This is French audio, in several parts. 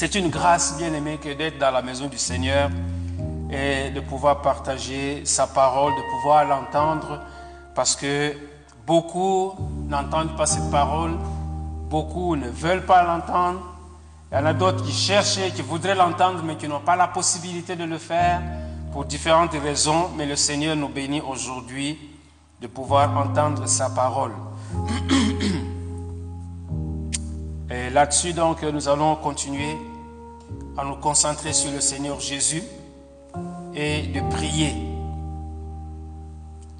C'est une grâce, bien aimée, que d'être dans la maison du Seigneur et de pouvoir partager sa parole, de pouvoir l'entendre, parce que beaucoup n'entendent pas cette parole, beaucoup ne veulent pas l'entendre. Il y en a d'autres qui cherchent, qui voudraient l'entendre, mais qui n'ont pas la possibilité de le faire pour différentes raisons. Mais le Seigneur nous bénit aujourd'hui de pouvoir entendre sa parole. Et là-dessus, donc, nous allons continuer à nous concentrer sur le Seigneur Jésus et de prier.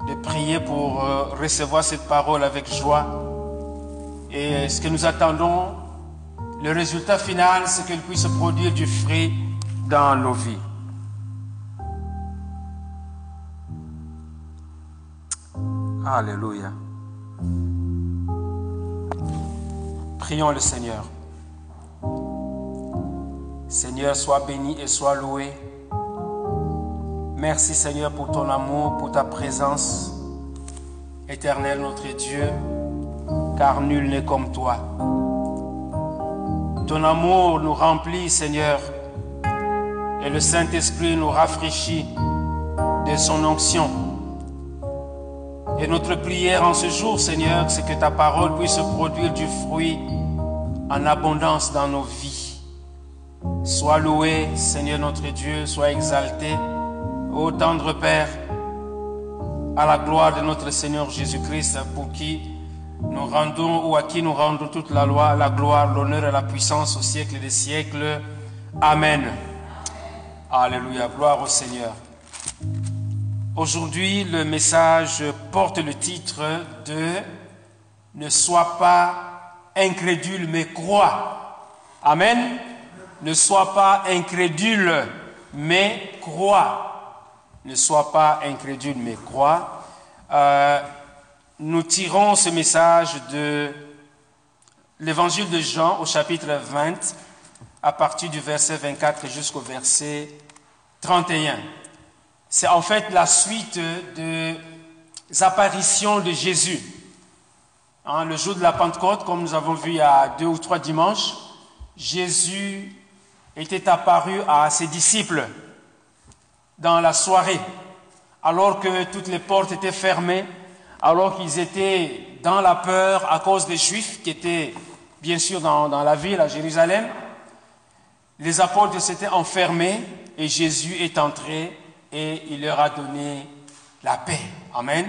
De prier pour euh, recevoir cette parole avec joie. Et ce que nous attendons, le résultat final, c'est qu'elle puisse produire du fruit dans nos vies. Alléluia. Prions le Seigneur. Seigneur, sois béni et sois loué. Merci Seigneur pour ton amour, pour ta présence. Éternel notre Dieu, car nul n'est comme toi. Ton amour nous remplit, Seigneur, et le Saint-Esprit nous rafraîchit de son onction. Et notre prière en ce jour, Seigneur, c'est que ta parole puisse produire du fruit en abondance dans nos vies. Sois loué, Seigneur notre Dieu, sois exalté, ô tendre Père, à la gloire de notre Seigneur Jésus-Christ, pour qui nous rendons ou à qui nous rendons toute la loi, la gloire, l'honneur et la puissance au siècle des siècles. Amen. Alléluia, gloire au Seigneur. Aujourd'hui, le message porte le titre de Ne sois pas incrédule, mais crois. Amen. Ne sois pas incrédule, mais crois. Ne sois pas incrédule, mais crois. Euh, nous tirons ce message de l'évangile de Jean au chapitre 20, à partir du verset 24 jusqu'au verset 31. C'est en fait la suite des apparitions de Jésus. Hein, le jour de la Pentecôte, comme nous avons vu il y a deux ou trois dimanches, Jésus était apparu à ses disciples dans la soirée, alors que toutes les portes étaient fermées, alors qu'ils étaient dans la peur à cause des Juifs qui étaient bien sûr dans, la ville à Jérusalem. Les apôtres s'étaient enfermés et Jésus est entré et il leur a donné la paix. Amen.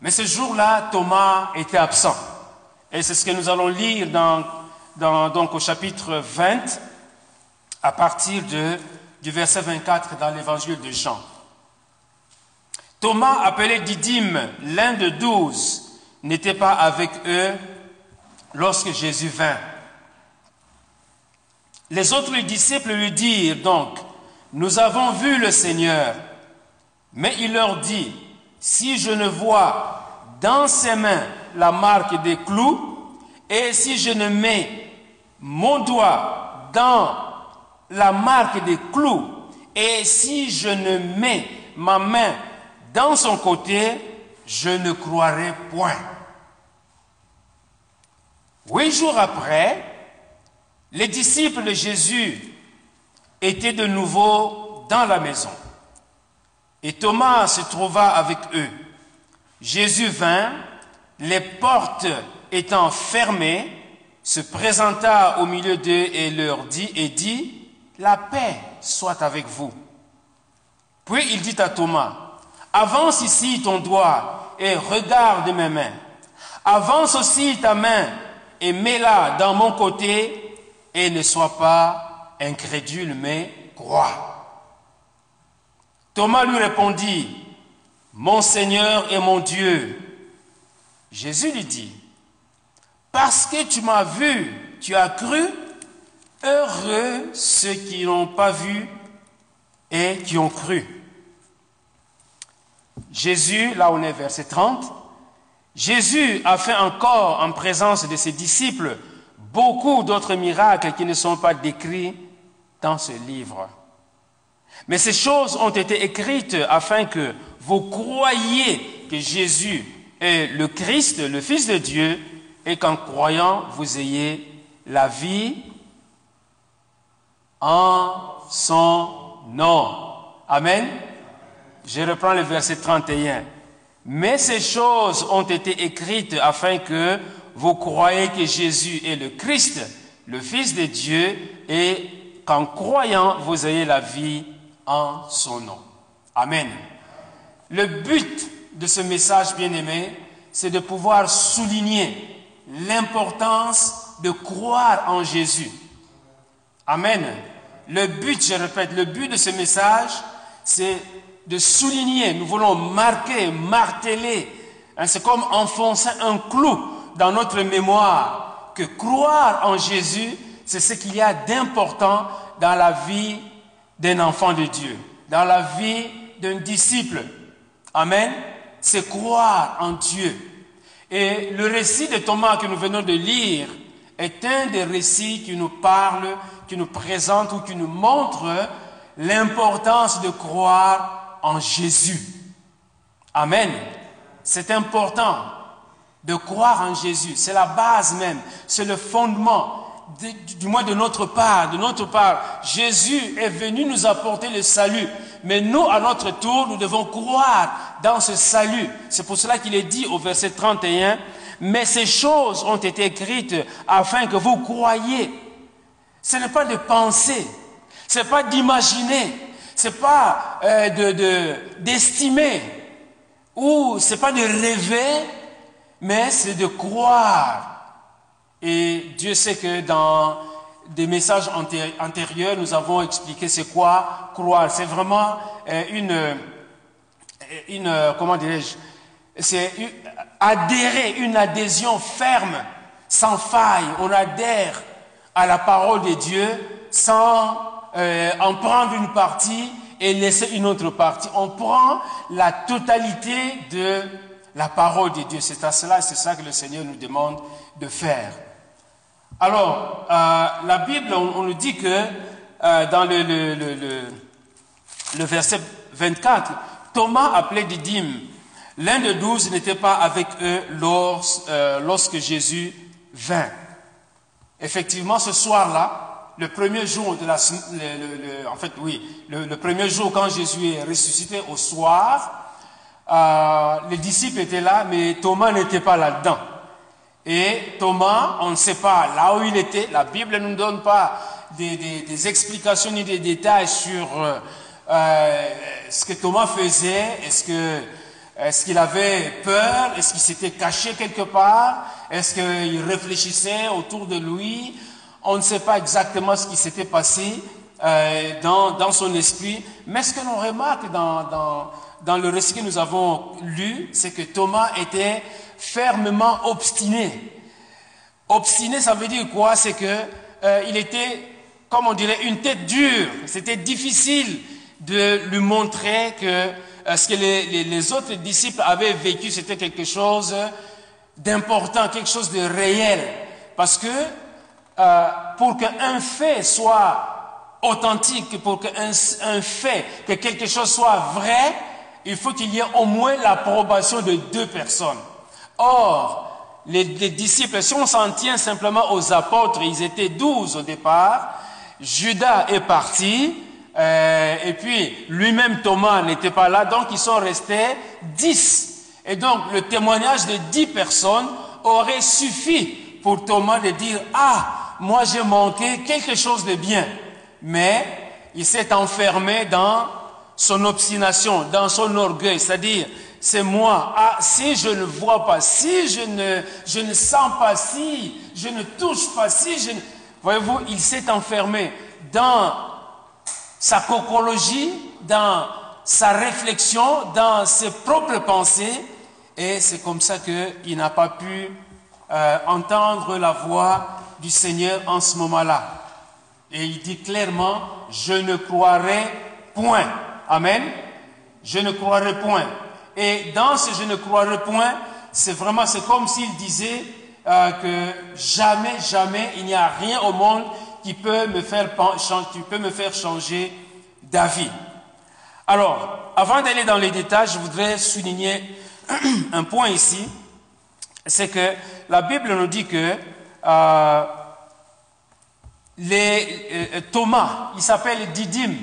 Mais ce jour-là, Thomas était absent. Et c'est ce que nous allons lire donc au chapitre 20, à partir de, du verset 24 dans l'évangile de Jean. Thomas, appelé Didyme, l'un de douze, n'était pas avec eux lorsque Jésus vint. Les autres disciples lui dirent donc, nous avons vu le Seigneur. Mais il leur dit, si je ne vois dans ses mains la marque des clous, et si je ne mets mon doigt dans la marque des clous, et si je ne mets ma main dans son côté, je ne croirai point. Huit jours après, les disciples de Jésus étaient de nouveau dans la maison. Et Thomas se trouva avec eux. Jésus vint, les portes étant fermées, se présenta au milieu d'eux et leur dit et dit La paix soit avec vous. Puis il dit à Thomas Avance ici ton doigt et regarde mes mains. Avance aussi ta main et mets-la dans mon côté et ne sois pas incrédule, mais crois. Thomas lui répondit, Mon Seigneur et mon Dieu. Jésus lui dit, Parce que tu m'as vu, tu as cru, heureux ceux qui n'ont pas vu et qui ont cru. Jésus, là on est verset 30, Jésus a fait encore en présence de ses disciples beaucoup d'autres miracles qui ne sont pas décrits dans ce livre. Mais ces choses ont été écrites afin que vous croyiez que Jésus est le Christ, le Fils de Dieu, et qu'en croyant, vous ayez la vie en son nom. Amen. Je reprends le verset 31. Mais ces choses ont été écrites afin que vous croyez que Jésus est le Christ, le Fils de Dieu, et qu'en croyant, vous ayez la vie en son nom. Amen. Le but de ce message, bien-aimé, c'est de pouvoir souligner l'importance de croire en Jésus. Amen. Le but, je répète, le but de ce message, c'est de souligner, nous voulons marquer, marteler, hein, c'est comme enfoncer un clou dans notre mémoire, que croire en Jésus, c'est ce qu'il y a d'important dans la vie d'un enfant de Dieu, dans la vie d'un disciple. Amen. C'est croire en Dieu. Et le récit de Thomas que nous venons de lire est un des récits qui nous parle, qui nous présente ou qui nous montre l'importance de croire en Jésus. Amen. C'est important de croire en Jésus. C'est la base même. C'est le fondement du moins de notre part, de notre part, Jésus est venu nous apporter le salut. Mais nous, à notre tour, nous devons croire dans ce salut. C'est pour cela qu'il est dit au verset 31, mais ces choses ont été écrites afin que vous croyiez. Ce n'est pas de penser, ce n'est pas d'imaginer, ce n'est pas euh, de d'estimer, ou ce n'est pas de rêver, mais c'est de croire. Et Dieu sait que dans des messages antérieurs, nous avons expliqué c'est quoi croire. C'est vraiment euh, une, euh, une comment dirais-je, c'est adhérer, une adhésion ferme, sans faille. On adhère à la parole de Dieu sans en prendre une partie et laisser une autre partie. On prend la totalité de la parole de Dieu. C'est à cela, c'est ça que le Seigneur nous demande de faire. Alors, euh, la Bible, on, nous dit que euh, dans le, le, le, le, verset 24, Thomas appelé Didyme, l'un de douze n'était pas avec eux euh, lorsque Jésus vint. Effectivement, ce soir-là, le premier jour de la, en fait, oui, le, premier jour quand Jésus est ressuscité au soir, les disciples étaient là, mais Thomas n'était pas là-dedans. Et Thomas, on ne sait pas là où il était. La Bible ne nous donne pas des, explications ni des détails sur euh, euh, ce que Thomas faisait. Est-ce que est-ce qu'il avait peur? Est-ce qu'il s'était caché quelque part? Est-ce qu'il réfléchissait autour de lui? On ne sait pas exactement ce qui s'était passé euh, dans, dans, son esprit. Mais ce que l'on remarque dans, dans, le récit que nous avons lu, c'est que Thomas était fermement obstiné. Obstiné, ça veut dire quoi? C'est que euh, il était, comme on dirait, une tête dure. C'était difficile de lui montrer que euh, ce que les, autres disciples avaient vécu, c'était quelque chose d'important, quelque chose de réel. Parce que euh, pour qu'un fait soit authentique, pour qu'un un fait, que quelque chose soit vrai, il faut qu'il y ait au moins l'approbation de deux personnes. Or, les, disciples, si on s'en tient simplement aux apôtres, ils étaient douze au départ, Judas est parti, euh, et puis lui-même Thomas n'était pas là, donc ils sont restés dix. Et donc le témoignage de dix personnes aurait suffi pour Thomas de dire, ah, moi j'ai manqué quelque chose de bien. Mais il s'est enfermé dans son obstination, dans son orgueil, c'est-à-dire c'est moi. Ah, si je ne vois pas, si je ne, je ne sens pas, si je ne touche pas, si je ne... Voyez-vous, il s'est enfermé dans sa cocologie, dans sa réflexion, dans ses propres pensées, et c'est comme ça qu'il n'a pas pu euh, entendre la voix du Seigneur en ce moment-là. Et il dit clairement, je ne croirai point. Amen. Je ne croirai point. Et dans ce je ne croirai point, c'est vraiment, c'est comme s'il disait euh, que jamais, jamais, il n'y a rien au monde qui peut me faire, qui peut me faire changer d'avis. Alors, avant d'aller dans les détails, je voudrais souligner un point ici, c'est que la Bible nous dit que euh, euh, Thomas, il s'appelle Didyme.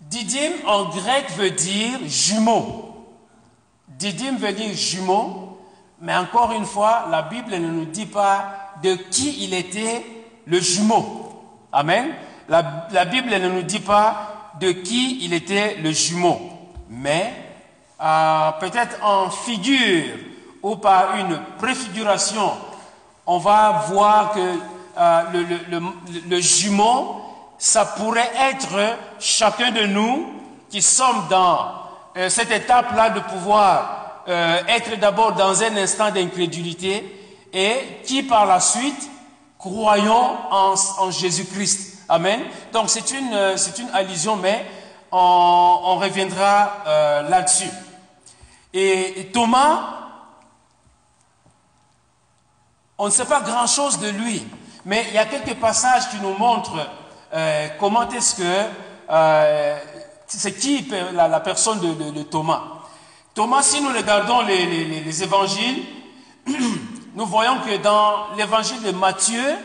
Didyme en grec veut dire jumeau. Didyme veut dire jumeau, mais encore une fois, la Bible ne nous dit pas de qui il était le jumeau. Amen. La Bible ne nous dit pas de qui il était le jumeau, mais euh, peut-être en figure ou par une préfiguration, on va voir que euh, le, jumeau, ça pourrait être chacun de nous qui sommes dans euh, cette étape-là de pouvoir être d'abord dans un instant d'incrédulité et qui par la suite croyons en, Jésus-Christ. Amen. Donc c'est une, allusion, mais on reviendra là-dessus. Et Thomas, on ne sait pas grand-chose de lui. Mais il y a quelques passages qui nous montrent euh, comment est-ce que euh, c'est qui la, personne de, Thomas. Thomas, si nous regardons les, évangiles, nous voyons que dans l'évangile de Matthieu,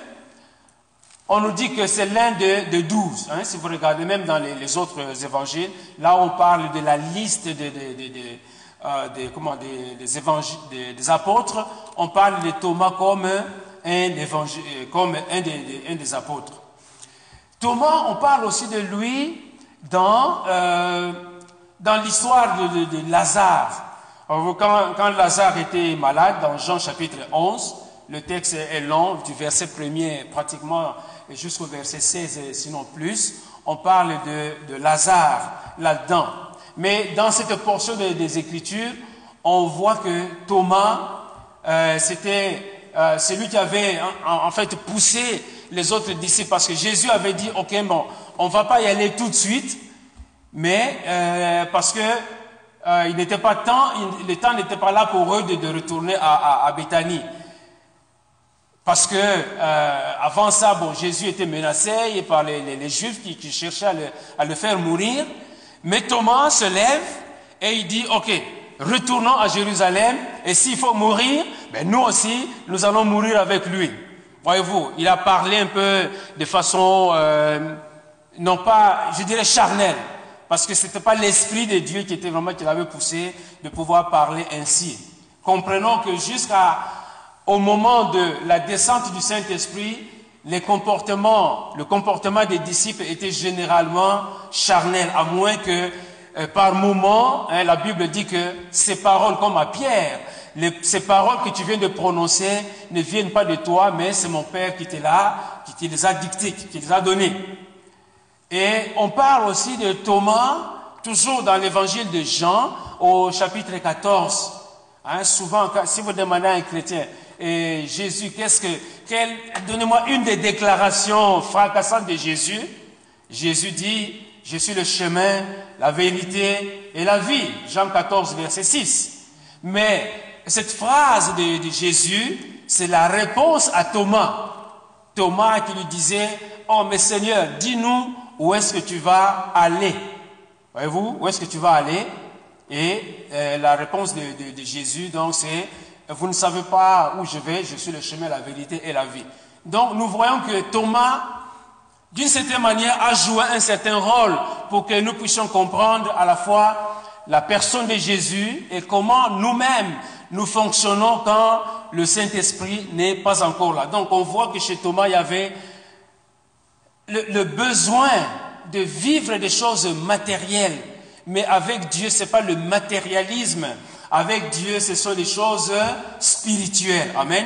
on nous dit que c'est l'un de, douze. Hein, si vous regardez même dans les, autres évangiles, là on parle de la liste des, euh, comment, des, évangiles, des, apôtres, on parle de Thomas comme un, euh, comme un des, apôtres. Thomas, on parle aussi de lui dans, euh, dans l'histoire de, Lazare. Quand, Lazare était malade, dans Jean chapitre 11, le texte est long, du verset premier pratiquement jusqu'au verset 16, sinon plus, on parle de, de Lazare là-dedans. Mais dans cette portion des Écritures, on voit que Thomas, euh, c'était euh, celui qui avait en, fait poussé les autres disciples parce que Jésus avait dit, ok, bon, on va pas y aller tout de suite, mais euh, parce que il n'était pas temps, le temps n'était pas là pour eux de, retourner à, à, Béthanie. Parce que avant ça, bon, Jésus était menacé par les, Juifs qui, cherchaient à le, faire mourir. Mais Thomas se lève et il dit, ok, retournons à Jérusalem, et s'il faut mourir, ben nous aussi, nous allons mourir avec lui. Voyez-vous, il a parlé un peu de façon, euh, non pas, je dirais charnelle, parce que ce n'était pas l'Esprit de Dieu qui était vraiment, qui l'avait poussé de pouvoir parler ainsi. Comprenons que jusqu'au moment de la descente du Saint-Esprit, les le comportement des disciples était généralement charnel, à moins que euh, par moment, hein, la Bible dit que ces paroles, comme à Pierre, ces paroles que tu viens de prononcer ne viennent pas de toi, mais c'est mon Père qui t'est là, qui te les a dictées, qui te les a données. Et on parle aussi de Thomas, toujours dans l'évangile de Jean, au chapitre 14. Hein, souvent, si vous demandez à un chrétien, et Jésus, qu'est-ce que, donnez-moi une des déclarations fracassantes de Jésus. Jésus dit, je suis le chemin, la vérité et la vie. Jean 14, verset 6. Mais cette phrase de, Jésus, c'est la réponse à Thomas. Thomas qui lui disait, oh mais Seigneur, dis-nous où est-ce que tu vas aller. Voyez-vous, où est-ce que tu vas aller? Et euh, la réponse de, de Jésus, donc, c'est, vous ne savez pas où je vais, je suis le chemin, la vérité et la vie. Donc, nous voyons que Thomas d'une certaine manière, a joué un certain rôle pour que nous puissions comprendre à la fois la personne de Jésus et comment nous-mêmes nous fonctionnons quand le Saint-Esprit n'est pas encore là. Donc on voit que chez Thomas, il y avait le, besoin de vivre des choses matérielles. Mais avec Dieu, ce n'est pas le matérialisme. Avec Dieu, ce sont des choses spirituelles. Amen.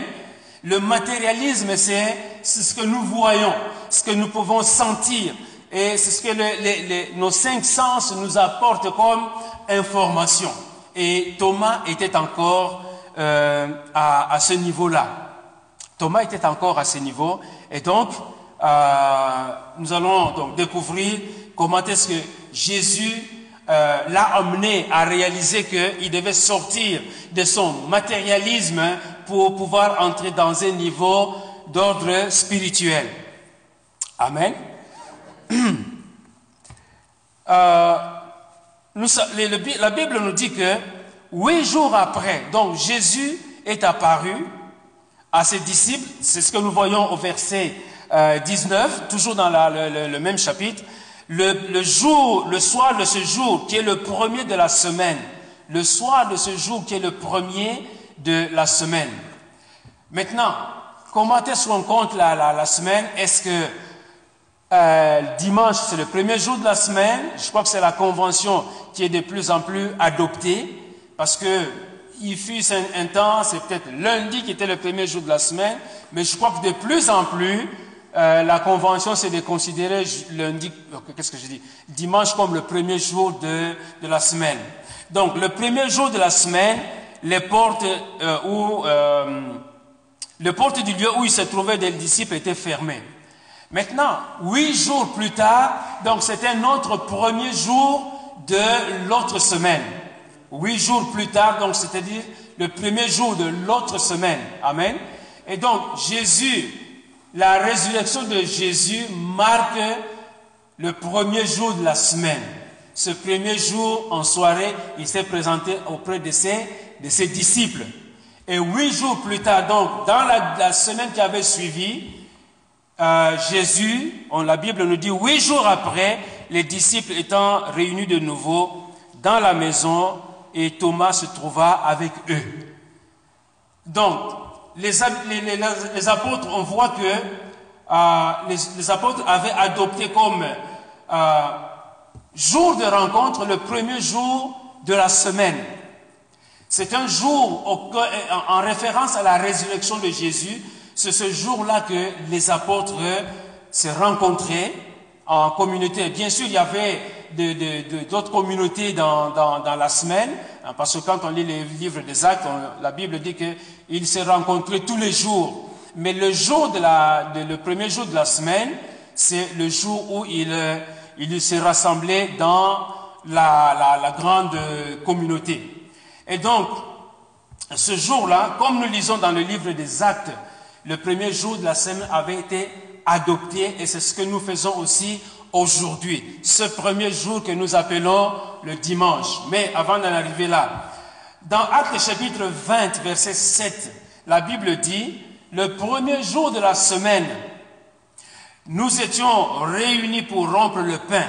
Le matérialisme, c'est ce que nous voyons, ce que nous pouvons sentir. Et c'est ce que nos cinq sens nous apportent comme information. Et Thomas était encore euh, à, ce niveau-là. Thomas était encore à ce niveau. Et donc, euh, nous allons donc découvrir comment est-ce que Jésus euh, l'a amené à réaliser qu'il devait sortir de son matérialisme pour pouvoir entrer dans un niveau d'ordre spirituel. Amen. Euh, la Bible nous dit que huit jours après, donc Jésus est apparu à ses disciples, c'est ce que nous voyons au verset 19, toujours dans le, même chapitre, le, le, jour, le soir de ce jour, qui est le premier de la semaine, le soir de ce jour qui est le premier de la semaine. Maintenant, comment est-ce qu'on compte la, la, la semaine? Est-ce que euh, dimanche, c'est le premier jour de la semaine? Je crois que c'est la convention qui est de plus en plus adoptée, parce que il fut un, un temps, c'est peut-être lundi qui était le premier jour de la semaine, mais je crois que de plus en plus, euh, la convention, c'est de considérer lundi, qu'est-ce que je dis, dimanche comme le premier jour de, de la semaine. Donc, le premier jour de la semaine, les portes euh, où, euh, portes du lieu où il se trouvait des disciples étaient fermées. Maintenant, huit jours plus tard, donc c'était notre premier jour de l'autre semaine. Huit jours plus tard, donc c'est-à-dire le premier jour de l'autre semaine. Amen. Et donc, Jésus la résurrection de Jésus marque le premier jour de la semaine. Ce premier jour, en soirée, il s'est présenté auprès de ses, disciples. Et huit jours plus tard, donc, dans la, semaine qui avait suivi, euh, Jésus, on, la Bible nous dit, huit jours après, les disciples étant réunis de nouveau dans la maison, et Thomas se trouva avec eux. Donc, les, apôtres, on voit que euh, les, apôtres avaient adopté comme euh, jour de rencontre le premier jour de la semaine. C'est un jour en référence à la résurrection de Jésus. C'est ce jour-là que les apôtres se rencontraient en communauté. Bien sûr, il y avait d'autres communautés dans, la semaine, hein, parce que quand on lit les livres des actes, la Bible dit qu'ils se rencontraient tous les jours. Mais le jour de la, le premier jour de la semaine, c'est le jour où ils, ils se rassemblaient dans la, la grande communauté. Et donc, ce jour-là, comme nous lisons dans le livre des actes, le premier jour de la semaine avait été adopté et c'est ce que nous faisons aussi aujourd'hui, ce premier jour que nous appelons le dimanche. Mais avant d'en arriver là, dans Actes chapitre 20, verset 7, la Bible dit, le premier jour de la semaine, nous étions réunis pour rompre le pain.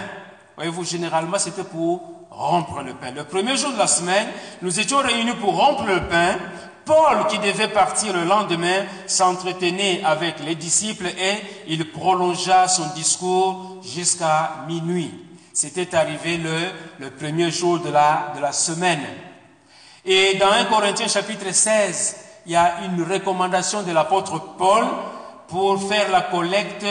Voyez-vous, généralement, c'était pour rompre le pain. Le premier jour de la semaine, nous étions réunis pour rompre le pain. Paul, qui devait partir le lendemain, s'entretenait avec les disciples et il prolongea son discours jusqu'à minuit. C'était arrivé le, le, premier jour de la, de la semaine. Et dans 1 Corinthiens chapitre 16, il y a une recommandation de l'apôtre Paul pour faire la collecte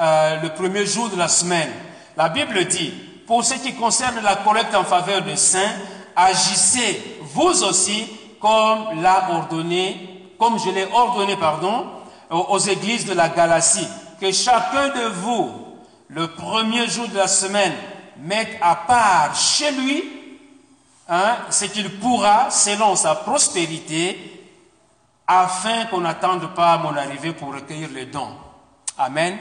euh, le premier jour de la semaine. La Bible dit, pour ce qui concerne la collecte en faveur des saints, agissez vous aussi comme l'a ordonné, comme je l'ai ordonné, aux églises de la Galatie, que chacun de vous, le premier jour de la semaine, mette à part chez lui hein, ce qu'il pourra selon sa prospérité, afin qu'on n'attende pas mon arrivée pour recueillir les dons. Amen.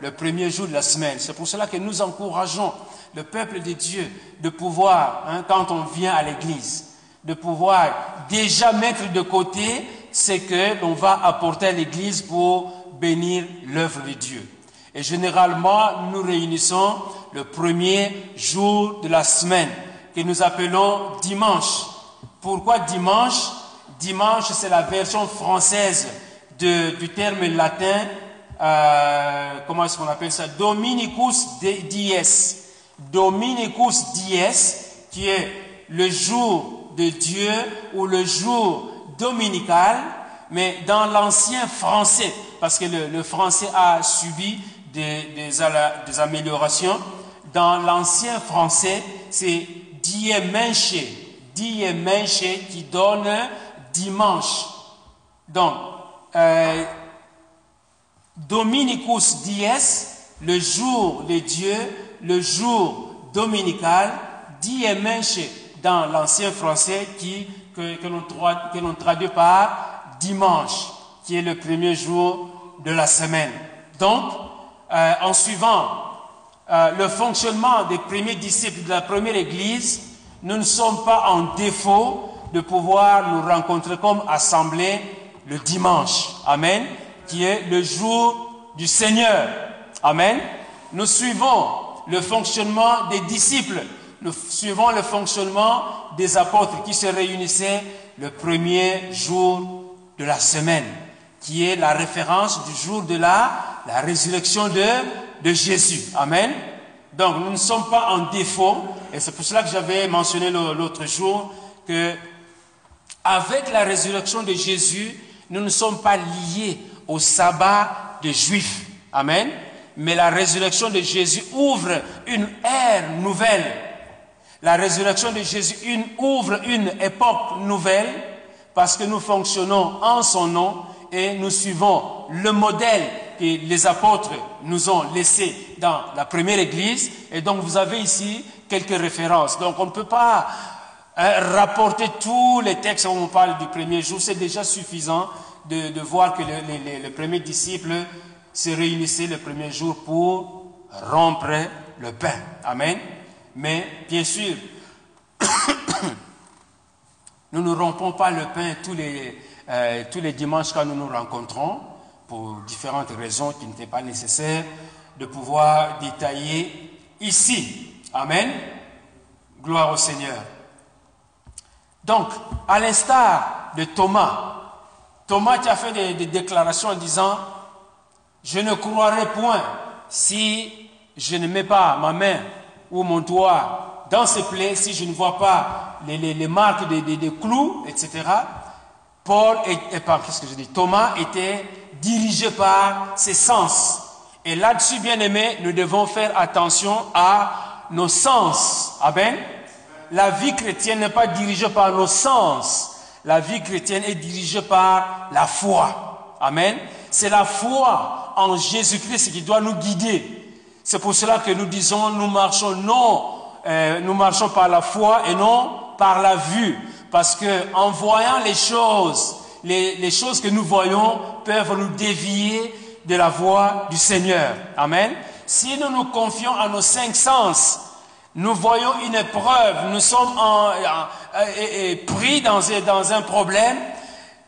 Le premier jour de la semaine. C'est pour cela que nous encourageons le peuple de Dieu de pouvoir, hein, quand on vient à l'église, de pouvoir déjà mettre de côté ce que l'on va apporter à l'Église pour bénir l'œuvre de Dieu. Et généralement, nous réunissons le premier jour de la semaine, que nous appelons dimanche. Pourquoi dimanche? Dimanche, c'est la version française du terme latin, euh, comment est-ce qu'on appelle ça? Dominicus dies. Dominicus dies, qui est le jour de Dieu ou le jour dominical, mais dans l'ancien français, parce que le, français a subi des, améliorations, dans l'ancien français, c'est dimanche, dimanche qui donne dimanche. Donc, euh, Dominicus dies, le jour de Dieu, le jour dominical, dimanche dans l'ancien français qui, que, l'on traduit par dimanche, qui est le premier jour de la semaine. Donc, euh, en suivant euh, le fonctionnement des premiers disciples de la première église, nous ne sommes pas en défaut de pouvoir nous rencontrer comme assemblée le dimanche. Amen. Qui est le jour du Seigneur. Amen. Nous suivons le fonctionnement des disciples. Suivons le fonctionnement des apôtres qui se réunissaient le premier jour de la semaine, qui est la référence du jour de la, la résurrection de, de Jésus. Amen. Donc nous ne sommes pas en défaut, et c'est pour cela que j'avais mentionné l'autre jour que avec la résurrection de Jésus, nous ne sommes pas liés au sabbat des Juifs. Amen. Mais la résurrection de Jésus ouvre une ère nouvelle. La résurrection de Jésus ouvre une époque nouvelle parce que nous fonctionnons en son nom et nous suivons le modèle que les apôtres nous ont laissé dans la première église. Et donc vous avez ici quelques références. Donc on ne peut pas hein, rapporter tous les textes où on parle du premier jour. C'est déjà suffisant de, voir que les, premiers disciples se réunissaient le premier jour pour rompre le pain. Amen. Mais bien sûr, nous ne rompons pas le pain tous les, euh, tous les dimanches quand nous nous rencontrons, pour différentes raisons qui n'étaient pas nécessaires de pouvoir détailler ici. Amen. Gloire au Seigneur. Donc, à l'instar de Thomas, Thomas qui a fait des, déclarations en disant, je ne croirai point si je ne mets pas ma main ou mon doigt dans ces plaies, si je ne vois pas les, marques des, clous, etc. Paul et, qu'est-ce que je dis? Thomas était dirigé par ses sens. Et là-dessus, bien aimé, nous devons faire attention à nos sens. Amen. La vie chrétienne n'est pas dirigée par nos sens, la vie chrétienne est dirigée par la foi. Amen. C'est la foi en Jésus-Christ qui doit nous guider. C'est pour cela que nous disons, nous marchons non, euh, nous marchons par la foi et non par la vue. Parce que en voyant les choses, les, choses que nous voyons peuvent nous dévier de la voie du Seigneur. Amen. Si nous nous confions à nos cinq sens, nous voyons une épreuve, nous sommes en, pris dans, dans, un problème.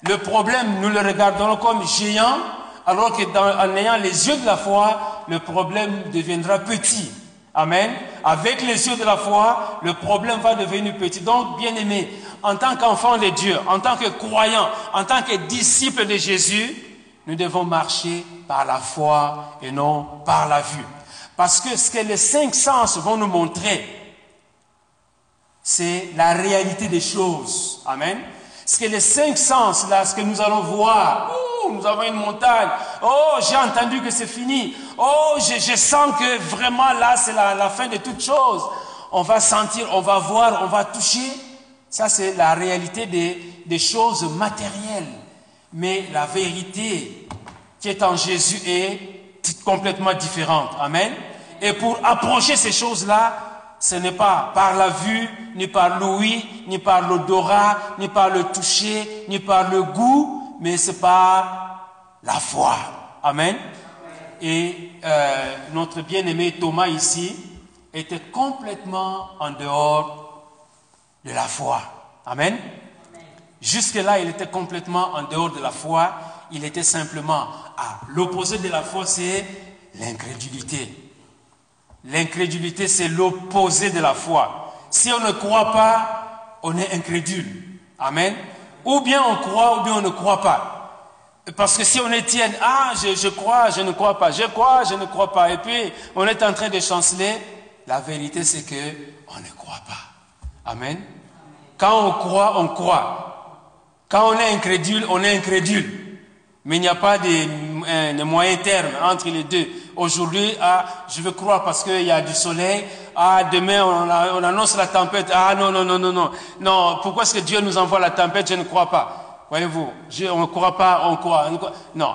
Le problème, nous le regardons comme géant, alors que en ayant les yeux de la foi, le problème deviendra petit. Amen. Avec les yeux de la foi, le problème va devenir petit. Donc, bien aimé, en tant qu'enfant de Dieu, en tant que croyant, en tant que disciple de Jésus, nous devons marcher par la foi et non par la vue. Parce que ce que les cinq sens vont nous montrer, c'est la réalité des choses. Amen. Ce que les cinq sens, là, ce que nous allons voir, nous avons une montagne, oh, j'ai entendu que c'est fini, oh, je, sens que vraiment là, c'est la, fin de toute chose. On va sentir, on va voir, on va toucher. Ça, c'est la réalité des, des choses matérielles. Mais la vérité qui est en Jésus est complètement différente. Amen. Et pour approcher ces choses-là, ce n'est pas par la vue, ni par l'ouïe, ni par l'odorat, ni par le toucher, ni par le goût, mais c'est par la foi. Amen. Et euh, notre bien-aimé Thomas ici était complètement en dehors de la foi. Amen. Jusque-là, il était complètement en dehors de la foi. Il était simplement à l'opposé de la foi, c'est l'incrédulité. L'incrédulité, c'est l'opposé de la foi. Si on ne croit pas, on est incrédule. Amen. Ou bien on croit, ou bien on ne croit pas. Parce que si on est tienne, ah, je, crois, je ne crois pas, je crois, je ne crois pas, et puis on est en train de chanceler, la vérité c'est que on ne croit pas. Amen. Quand on croit, on croit. Quand on est incrédule, on est incrédule. Mais il n'y a pas de, euh, de moyen terme entre les deux. Aujourd'hui, ah, je veux croire parce qu'il y a du soleil. Ah, demain, on, on, annonce la tempête. Ah, non, non, non, non, non. Non, pourquoi est-ce que Dieu nous envoie la tempête? Je ne crois pas. Voyez-vous, on ne croit pas, on croit, on. Non.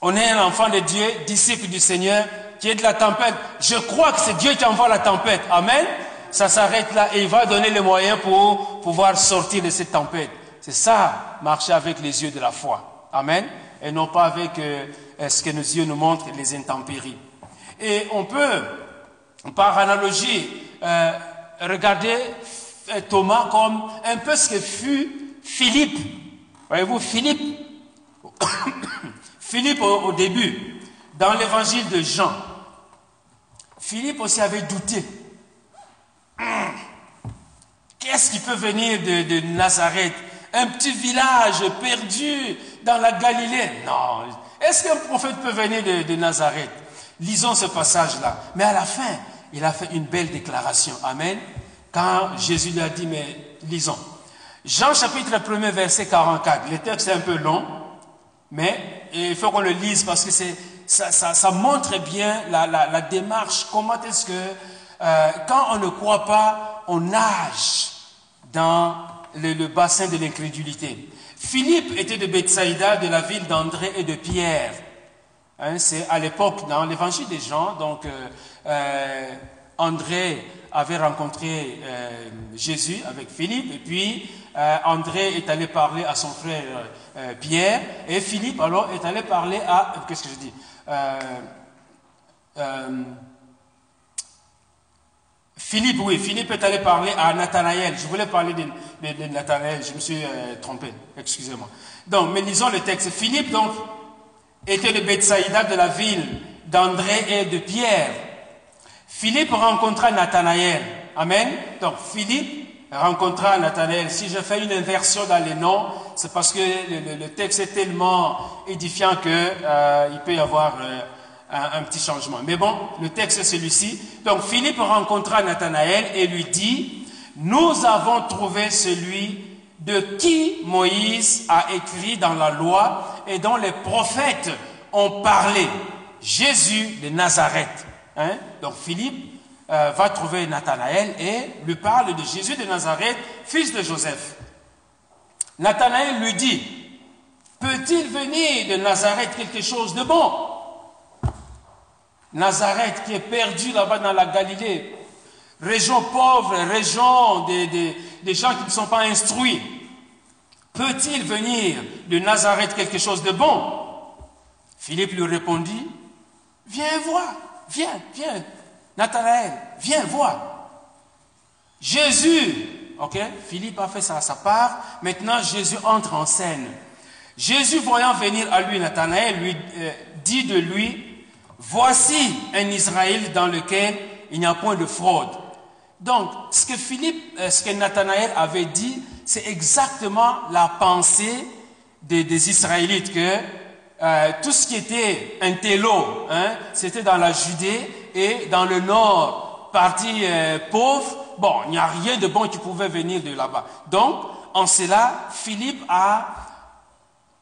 On est un enfant de Dieu, disciple du Seigneur, qui est de la tempête. Je crois que c'est Dieu qui envoie la tempête. Amen. Ça s'arrête là et il va donner les moyens pour pouvoir sortir de cette tempête. C'est ça, marcher avec les yeux de la foi. Amen. Et non pas avec euh, ce que nos yeux nous montrent, les intempéries. Et on peut, par analogie, euh, regarder euh, Thomas comme un peu ce que fut Philippe. Voyez-vous, Philippe, Philippe au, début, dans l'évangile de Jean, Philippe aussi avait douté. Qu'est-ce qui peut venir de, Nazareth? Un petit village perdu dans la Galilée Non. Est-ce qu'un prophète peut venir de, Nazareth Lisons ce passage-là. Mais à la fin, il a fait une belle déclaration. Amen. Quand Jésus lui a dit, mais lisons. Jean chapitre 1 verset 44. Le texte est un peu long, mais il faut qu'on le lise parce que c'est, ça, montre bien la, la, démarche. Comment est-ce que euh, quand on ne croit pas, on nage dans le, bassin de l'incrédulité. Philippe était de Bethsaïda, de la ville d'André et de Pierre. Hein, c'est à l'époque dans l'évangile des Jean, donc euh, euh, André avait rencontré euh, Jésus avec Philippe, et puis André est allé parler à son frère Pierre, et Philippe alors est allé parler à, qu'est-ce que je dis Philippe, oui, Philippe est allé parler à Nathanaël. Je voulais parler de, de, Nathanaël, je me suis trompé, excusez-moi. Donc, mais lisons le texte. Philippe, donc, était le Bethsaïda de la ville d'André et de Pierre. Philippe rencontra Nathanaël. Amen. Donc Philippe rencontra Nathanaël. Si je fais une inversion dans les noms, c'est parce que le, texte est tellement édifiant que euh, peut y avoir euh, un, petit changement. Mais bon, le texte est celui-ci. Donc Philippe rencontra Nathanaël et lui dit, nous avons trouvé celui de qui Moïse a écrit dans la loi et dont les prophètes ont parlé, Jésus de Nazareth. Hein? Donc Philippe euh, va trouver Nathanaël et lui parle de Jésus de Nazareth, fils de Joseph. Nathanaël lui dit, peut-il venir de Nazareth quelque chose de bon? Nazareth qui est perdu là-bas dans la Galilée, région pauvre, région des, gens qui ne sont pas instruits. Peut-il venir de Nazareth quelque chose de bon? Philippe lui répondit, viens voir. Viens, viens. Nathanaël, viens voir. Jésus, ok, Philippe a fait ça à sa part. Maintenant, Jésus entre en scène. Jésus, voyant venir à lui Nathanaël, lui euh, dit de lui, voici un Israël dans lequel il n'y a point de fraude. Donc, ce que Philippe, euh, ce que Nathanaël avait dit, c'est exactement la pensée des, Israélites que euh, tout ce qui était un télo, hein, c'était dans la Judée et dans le nord, partie euh, pauvre, bon, il n'y a rien de bon qui pouvait venir de là-bas. Donc, en cela, Philippe a,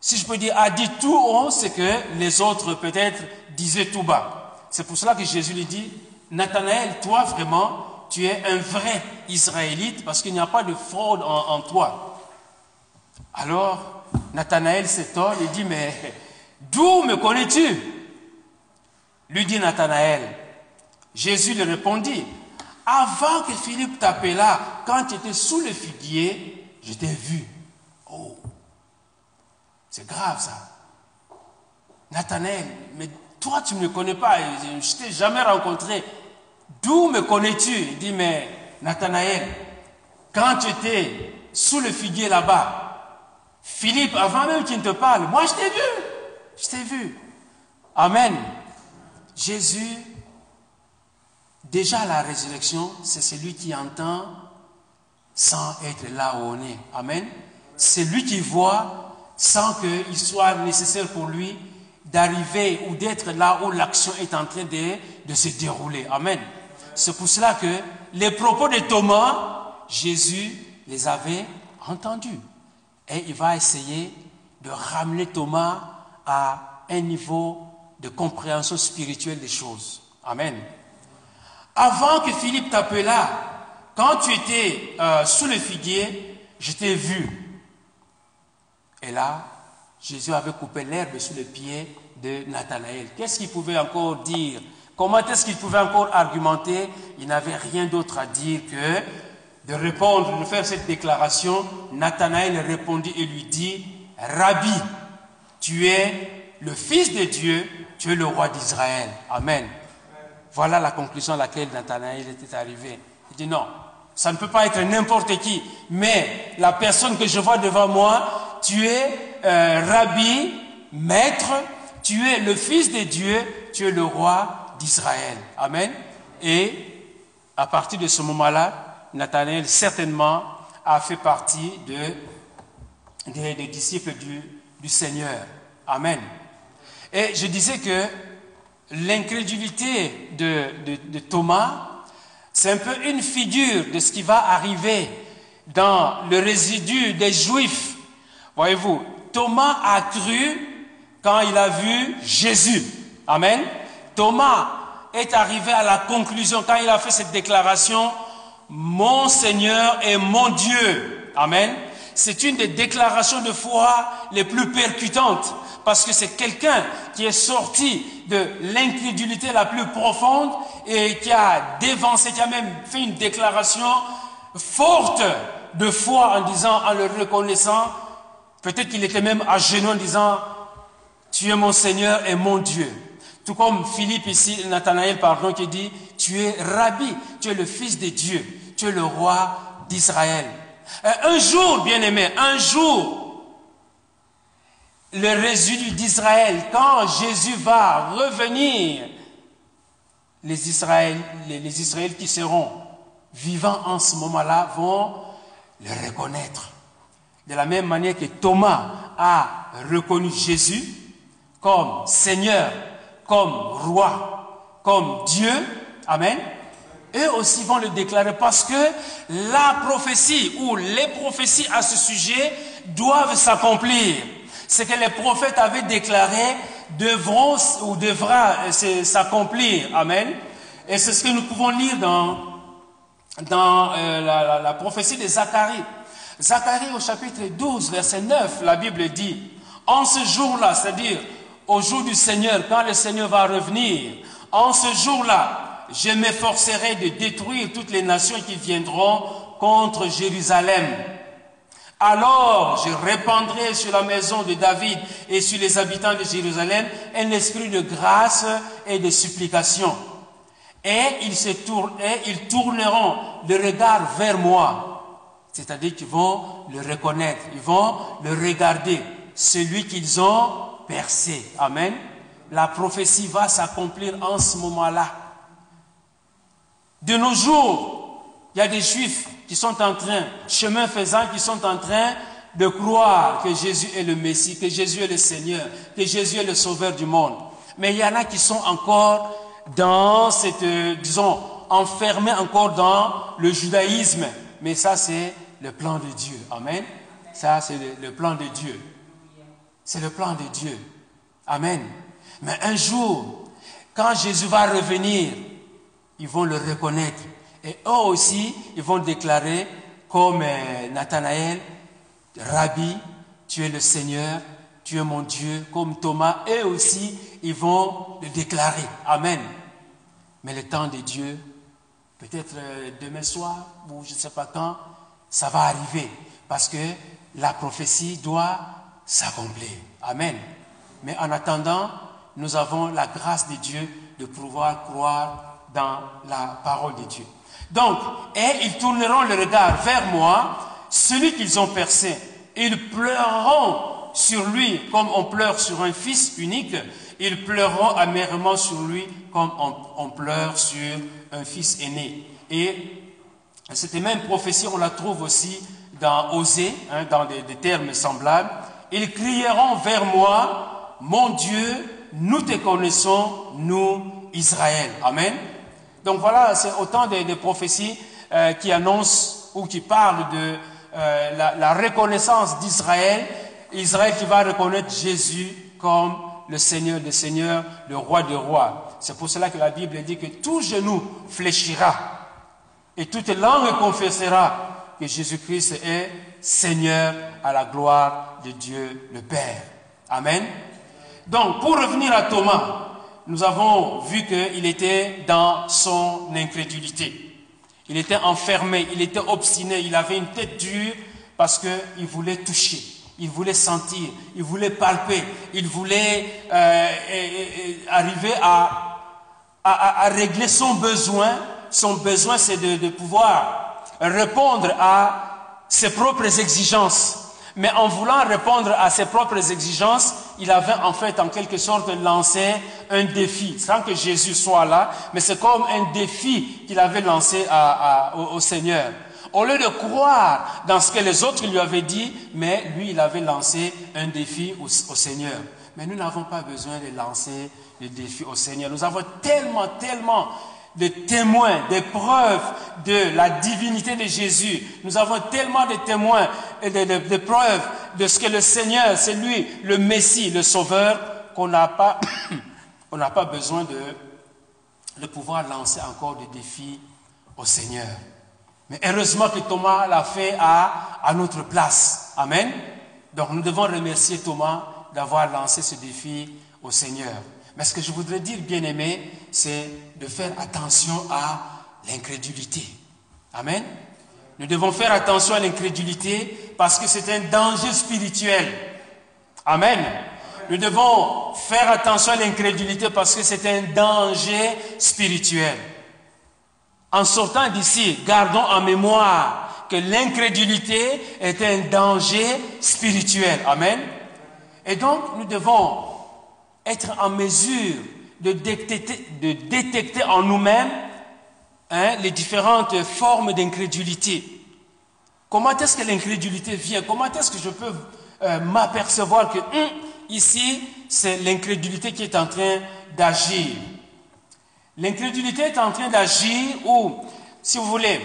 si je peux dire, a dit tout haut ce que les autres peut-être disaient tout bas. C'est pour cela que Jésus lui dit, Nathanaël, toi vraiment, tu es un vrai Israélite parce qu'il n'y a pas de fraude en, toi. Alors, Nathanaël s'étonne et dit, mais D'où me connais-tu? Lui dit Nathanaël. Jésus lui répondit, avant que Philippe t'appela, quand tu étais sous le figuier, je t'ai vu. Oh, c'est grave ça. Nathanaël, mais toi tu ne me connais pas, je ne t'ai jamais rencontré. D'où me connais-tu? Il dit, mais Nathanaël, quand tu étais sous le figuier là-bas, Philippe, avant même qu'il ne te parle, moi je t'ai vu. Je t'ai vu. Amen. Jésus, déjà la résurrection, c'est celui qui entend sans être là où on est. Amen. C'est lui qui voit sans qu'il soit nécessaire pour lui d'arriver ou d'être là où l'action est en train de, se dérouler. Amen. C'est pour cela que les propos de Thomas, Jésus les avait entendus. Et il va essayer de ramener Thomas à un niveau de compréhension spirituelle des choses. Amen. Avant que Philippe t'appela, quand tu étais euh, sous le figuier, je t'ai vu. Et là, Jésus avait coupé l'herbe sous les pieds de Nathanaël. Qu'est-ce qu'il pouvait encore dire? Comment est-ce qu'il pouvait encore argumenter? Il n'avait rien d'autre à dire que de répondre, de faire cette déclaration. Nathanaël répondit et lui dit, Rabbi, tu es le Fils de Dieu, tu es le roi d'Israël. Amen. Voilà la conclusion à laquelle Nathanaël était arrivé. Il dit non, ça ne peut pas être n'importe qui, mais la personne que je vois devant moi, tu es euh, rabbi, maître, tu es le Fils de Dieu, tu es le roi d'Israël. Amen. Et à partir de ce moment-là, Nathanaël certainement a fait partie de, des, disciples du, Seigneur. Amen. Et je disais que l'incrédulité de, Thomas, c'est un peu une figure de ce qui va arriver dans le résidu des Juifs. Voyez-vous, Thomas a cru quand il a vu Jésus. Amen. Thomas est arrivé à la conclusion quand il a fait cette déclaration, mon Seigneur et mon Dieu. Amen. C'est une des déclarations de foi les plus percutantes parce que c'est quelqu'un qui est sorti de l'incrédulité la plus profonde et qui a dévancé, qui a même fait une déclaration forte de foi en disant, en le reconnaissant, peut-être qu'il était même à genoux en disant, tu es mon Seigneur et mon Dieu. Tout comme Philippe ici, Nathanaël, pardon, qui dit, tu es Rabbi, tu es le Fils de Dieu, tu es le roi d'Israël. Euh, un jour, bien aimé, un jour, le résidu d'Israël, quand Jésus va revenir, les Israéliens, Israéliens qui seront vivants en ce moment-là vont le reconnaître. De la même manière que Thomas a reconnu Jésus comme Seigneur, comme roi, comme Dieu, Amen, eux aussi vont le déclarer parce que la prophétie ou les prophéties à ce sujet doivent s'accomplir. Ce que les prophètes avaient déclaré devront ou devra euh, s'accomplir. Amen. Et c'est ce que nous pouvons lire dans, dans euh, la, la prophétie de Zacharie. Zacharie au chapitre 12, verset 9, la Bible dit, en ce jour-là, c'est-à-dire au jour du Seigneur, quand le Seigneur va revenir, en ce jour-là, je m'efforcerai de détruire toutes les nations qui viendront contre Jérusalem. Alors je répandrai sur la maison de David et sur les habitants de Jérusalem un esprit de grâce et de supplication. Et ils, se et ils tourneront le regard vers moi. C'est-à-dire qu'ils vont le reconnaître, ils vont le regarder, celui qu'ils ont percé. Amen. La prophétie va s'accomplir en ce moment-là. De nos jours, il y a des juifs qui sont en train, chemin faisant, qui sont en train de croire que Jésus est le Messie, que Jésus est le Seigneur, que Jésus est le Sauveur du monde. Mais il y en a qui sont encore dans cette, disons, enfermés encore dans le judaïsme. Mais ça, c'est le plan de Dieu. Amen. Ça, c'est le plan de Dieu. C'est le plan de Dieu. Amen. Mais un jour, quand Jésus va revenir, ils vont le reconnaître. Et eux aussi, ils vont déclarer comme euh, Nathanaël, Rabbi, tu es le Seigneur, tu es mon Dieu, comme Thomas, eux aussi, ils vont le déclarer. Amen. Mais le temps de Dieu, peut-être euh, demain soir, ou je ne sais pas quand, ça va arriver. Parce que la prophétie doit s'accomplir. Amen. Mais en attendant, nous avons la grâce de Dieu de pouvoir croire dans la parole de Dieu. Donc, et ils tourneront le regard vers moi, celui qu'ils ont percé. Ils pleureront sur lui comme on pleure sur un fils unique. Ils pleureront amèrement sur lui comme on, pleure sur un fils aîné. Et cette même prophétie, on la trouve aussi dans Osée, hein, dans des, des termes semblables. Ils crieront vers moi, mon Dieu, nous te connaissons, nous, Israël. Amen. Donc voilà, c'est autant de, prophéties euh, qui annoncent ou qui parlent de euh, la, la, reconnaissance d'Israël. Israël qui va reconnaître Jésus comme le Seigneur des Seigneurs, le Roi des Rois. C'est pour cela que la Bible dit que tout genou fléchira et toute langue confessera que Jésus-Christ est Seigneur à la gloire de Dieu le Père. Amen. Donc, pour revenir à Thomas, nous avons vu qu'il était dans son incrédulité. Il était enfermé, il était obstiné, il avait une tête dure parce qu'il voulait toucher, il voulait sentir, il voulait palper, il voulait euh, arriver à, régler son besoin. Son besoin, c'est de pouvoir répondre à ses propres exigences. Mais en voulant répondre à ses propres exigences, il avait en fait en quelque sorte lancé un défi, sans que Jésus soit là, mais c'est comme un défi qu'il avait lancé au, Seigneur. Au lieu de croire dans ce que les autres lui avaient dit, mais lui, il avait lancé un défi au, au Seigneur. Mais nous n'avons pas besoin de lancer le défi au Seigneur. Nous avons tellement, tellement de témoins, des preuves de la divinité de Jésus. Nous avons tellement de témoins et de, preuves de ce que le Seigneur, c'est lui, le Messie, le Sauveur, qu'on n'a pas, pas besoin de, pouvoir lancer encore des défis au Seigneur. Mais heureusement que Thomas l'a fait à notre place. Amen. Donc nous devons remercier Thomas d'avoir lancé ce défi au Seigneur. Mais ce que je voudrais dire, bien aimé, c'est de faire attention à l'incrédulité. Amen. Nous devons faire attention à l'incrédulité parce que c'est un danger spirituel. Amen. Nous devons faire attention à l'incrédulité parce que c'est un danger spirituel. En sortant d'ici, gardons en mémoire que l'incrédulité est un danger spirituel. Amen. Et donc, nous devons être en mesure de détecter, en nous-mêmes hein, les différentes formes d'incrédulité. Comment est-ce que l'incrédulité vient? Comment est-ce que je peux euh, m'apercevoir que hum, ici, c'est l'incrédulité qui est en train d'agir? L'incrédulité est en train d'agir ou, si vous voulez,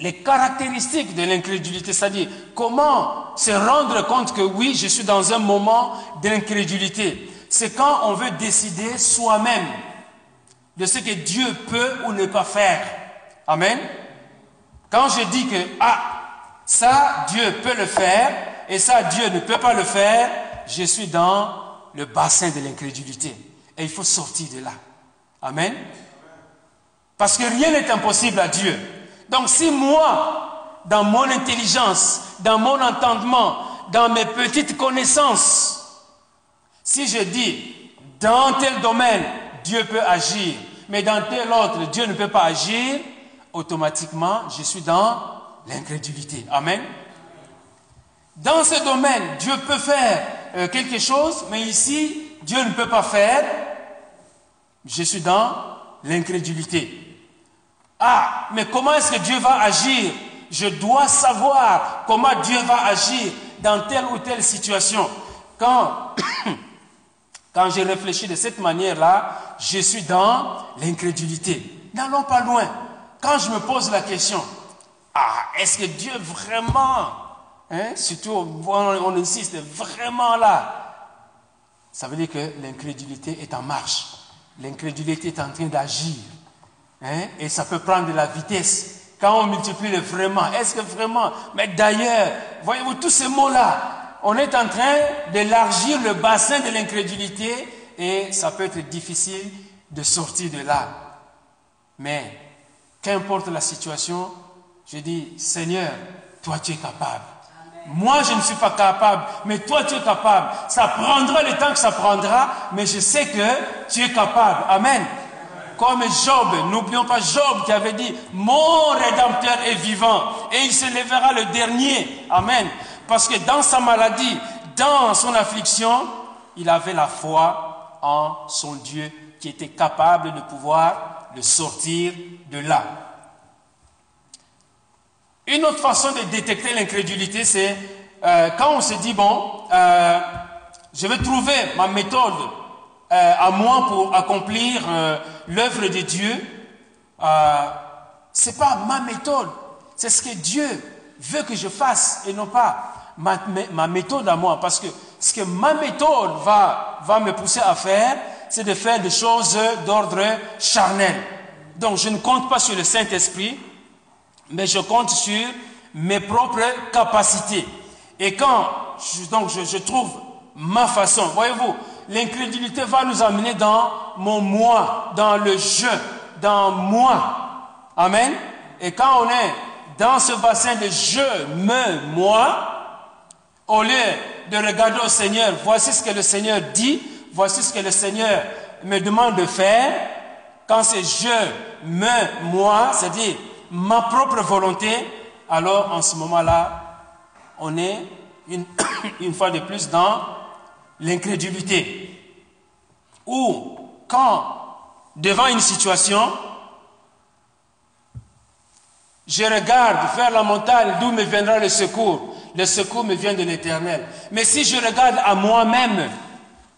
les caractéristiques de l'incrédulité, c'est-à-dire comment se rendre compte que oui, je suis dans un moment d'incrédulité c'est quand on veut décider soi-même de ce que Dieu peut ou ne pas faire. Amen. Quand je dis que, ah, ça, Dieu peut le faire, et ça, Dieu ne peut pas le faire, je suis dans le bassin de l'incrédulité. Et il faut sortir de là. Amen. Parce que rien n'est impossible à Dieu. Donc si moi, dans mon intelligence, dans mon entendement, dans mes petites connaissances, si je dis, dans tel domaine, Dieu peut agir, mais dans tel autre, Dieu ne peut pas agir, automatiquement, je suis dans l'incrédulité. Amen. Dans ce domaine, Dieu peut faire euh, quelque chose, mais ici, Dieu ne peut pas faire. Je suis dans l'incrédulité. Ah, mais comment est-ce que Dieu va agir? Je dois savoir comment Dieu va agir dans telle ou telle situation. Quand Quand je réfléchis de cette manière-là, je suis dans l'incrédulité. N'allons pas loin. Quand je me pose la question, ah, est-ce que Dieu vraiment, hein, surtout on, insiste, vraiment là, ça veut dire que l'incrédulité est en marche. L'incrédulité est en train d'agir. Hein, et ça peut prendre de la vitesse. Quand on multiplie le vraiment, est-ce que vraiment, mais d'ailleurs, voyez-vous tous ces mots-là, on est en train d'élargir le bassin de l'incrédulité et ça peut être difficile de sortir de là. Mais qu'importe la situation, je dis, Seigneur, toi tu es capable. Moi, je ne suis pas capable, mais toi, tu es capable. Ça prendra le temps que ça prendra, mais je sais que tu es capable. Amen. Comme Job, n'oublions pas Job qui avait dit, mon Rédempteur est vivant et il se lèvera le dernier. Amen. Parce que dans sa maladie, dans son affliction, il avait la foi en son Dieu qui était capable de pouvoir le sortir de là. Une autre façon de détecter l'incrédulité, c'est euh, quand on se dit, bon, euh, je vais trouver ma méthode euh, à moi pour accomplir l'œuvre de Dieu. Ce n'est pas ma méthode, c'est ce que Dieu veut que je fasse et non pas ma, méthode à moi. Parce que ce que ma méthode va, me pousser à faire, c'est de faire des choses d'ordre charnel. Donc je ne compte pas sur le Saint-Esprit, mais je compte sur mes propres capacités. Et quand je, donc je, je trouve ma façon, voyez-vous, l'incrédulité va nous amener dans mon moi, dans le je, dans moi. Amen. Et quand on est dans ce bassin de je, me, moi, au lieu de regarder au Seigneur, voici ce que le Seigneur dit, voici ce que le Seigneur me demande de faire, quand c'est je, me, moi, c'est-à-dire ma propre volonté, alors en ce moment-là, on est une, une fois de plus dans l'incrédulité. Ou quand, devant une situation, je regarde vers la montagne d'où me viendra le secours. Le secours me vient de l'Éternel. Mais si je regarde à moi-même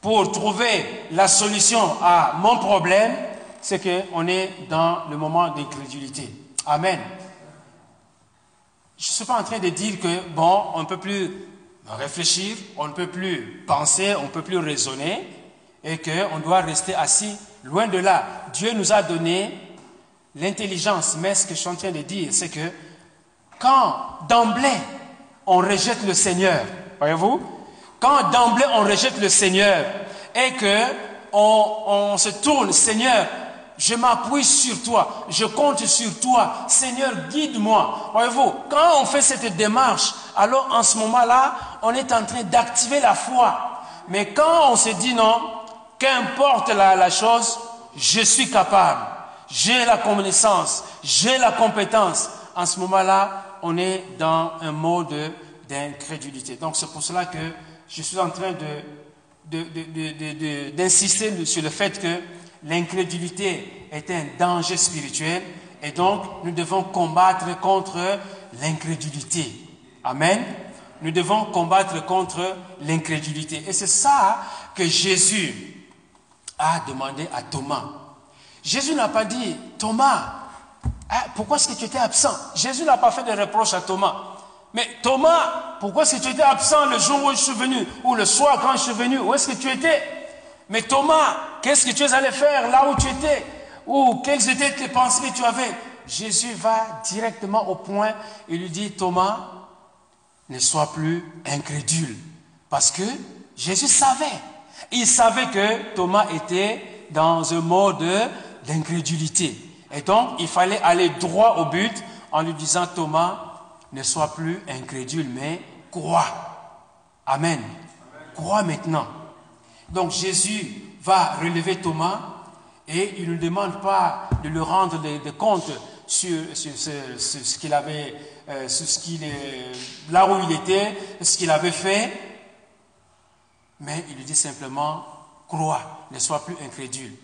pour trouver la solution à mon problème, c'est qu'on est dans le moment d'incrédulité. Amen. Je ne suis pas en train de dire que, bon, on ne peut plus réfléchir, on ne peut plus penser, on ne peut plus raisonner, et qu'on doit rester assis loin de là. Dieu nous a donné l'intelligence, mais ce que je suis en train de dire, c'est que quand d'emblée on rejette le Seigneur, voyez-vous, quand d'emblée on rejette le Seigneur et que on, se tourne, Seigneur, je m'appuie sur toi, je compte sur toi, Seigneur, guide-moi. Voyez-vous, quand on fait cette démarche, alors en ce moment-là, on est en train d'activer la foi. Mais quand on se dit non, qu'importe la, la chose, je suis capable, j'ai la connaissance, j'ai la compétence. En ce moment-là, on est dans un mode d'incrédulité. Donc c'est pour cela que je suis en train d'insister de, sur le fait que l'incrédulité est un danger spirituel et donc nous devons combattre contre l'incrédulité. Amen. Nous devons combattre contre l'incrédulité. Et c'est ça que Jésus a demandé à Thomas. Jésus n'a pas dit, Thomas, ah, pourquoi est-ce que tu étais absent? Jésus n'a pas fait de reproche à Thomas. Mais Thomas, pourquoi est-ce que tu étais absent le jour où je suis venu Ou le soir quand je suis venu? Où est-ce que tu étais? Mais Thomas, qu'est-ce que tu es allé faire là où tu étais? Ou quelles étaient tes pensées que tu avais? Jésus va directement au point et lui dit, Thomas, ne sois plus incrédule. Parce que Jésus savait. Il savait que Thomas était dans un mode d'incrédulité. Et donc, il fallait aller droit au but en lui disant, Thomas, ne sois plus incrédule, mais crois. Amen. Crois maintenant. Donc Jésus va relever Thomas et il ne demande pas de lui rendre des, comptes sur, ce, qu'il avait, euh, sur ce qu'il là où il était, ce qu'il avait fait, mais il lui dit simplement, crois, ne sois plus incrédule.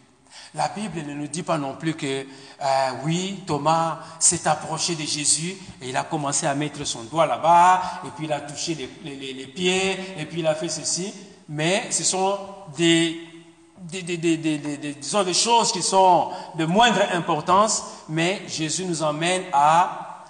La Bible ne nous dit pas non plus que, euh, oui, Thomas s'est approché de Jésus et il a commencé à mettre son doigt là-bas, et puis il a touché les, pieds, et puis il a fait ceci. Mais ce sont des, des, choses qui sont de moindre importance, mais Jésus nous emmène à,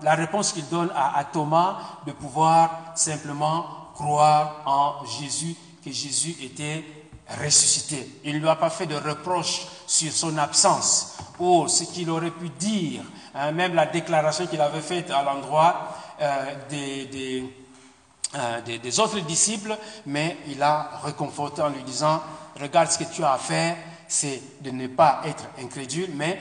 la réponse qu'il donne à Thomas de pouvoir simplement croire en Jésus, que Jésus était ressuscité. Il ne lui a pas fait de reproche sur son absence ou ce qu'il aurait pu dire, hein, même la déclaration qu'il avait faite à l'endroit euh, euh, des, des, autres disciples, mais il a réconforté en lui disant, regarde ce que tu as à faire, c'est de ne pas être incrédule, mais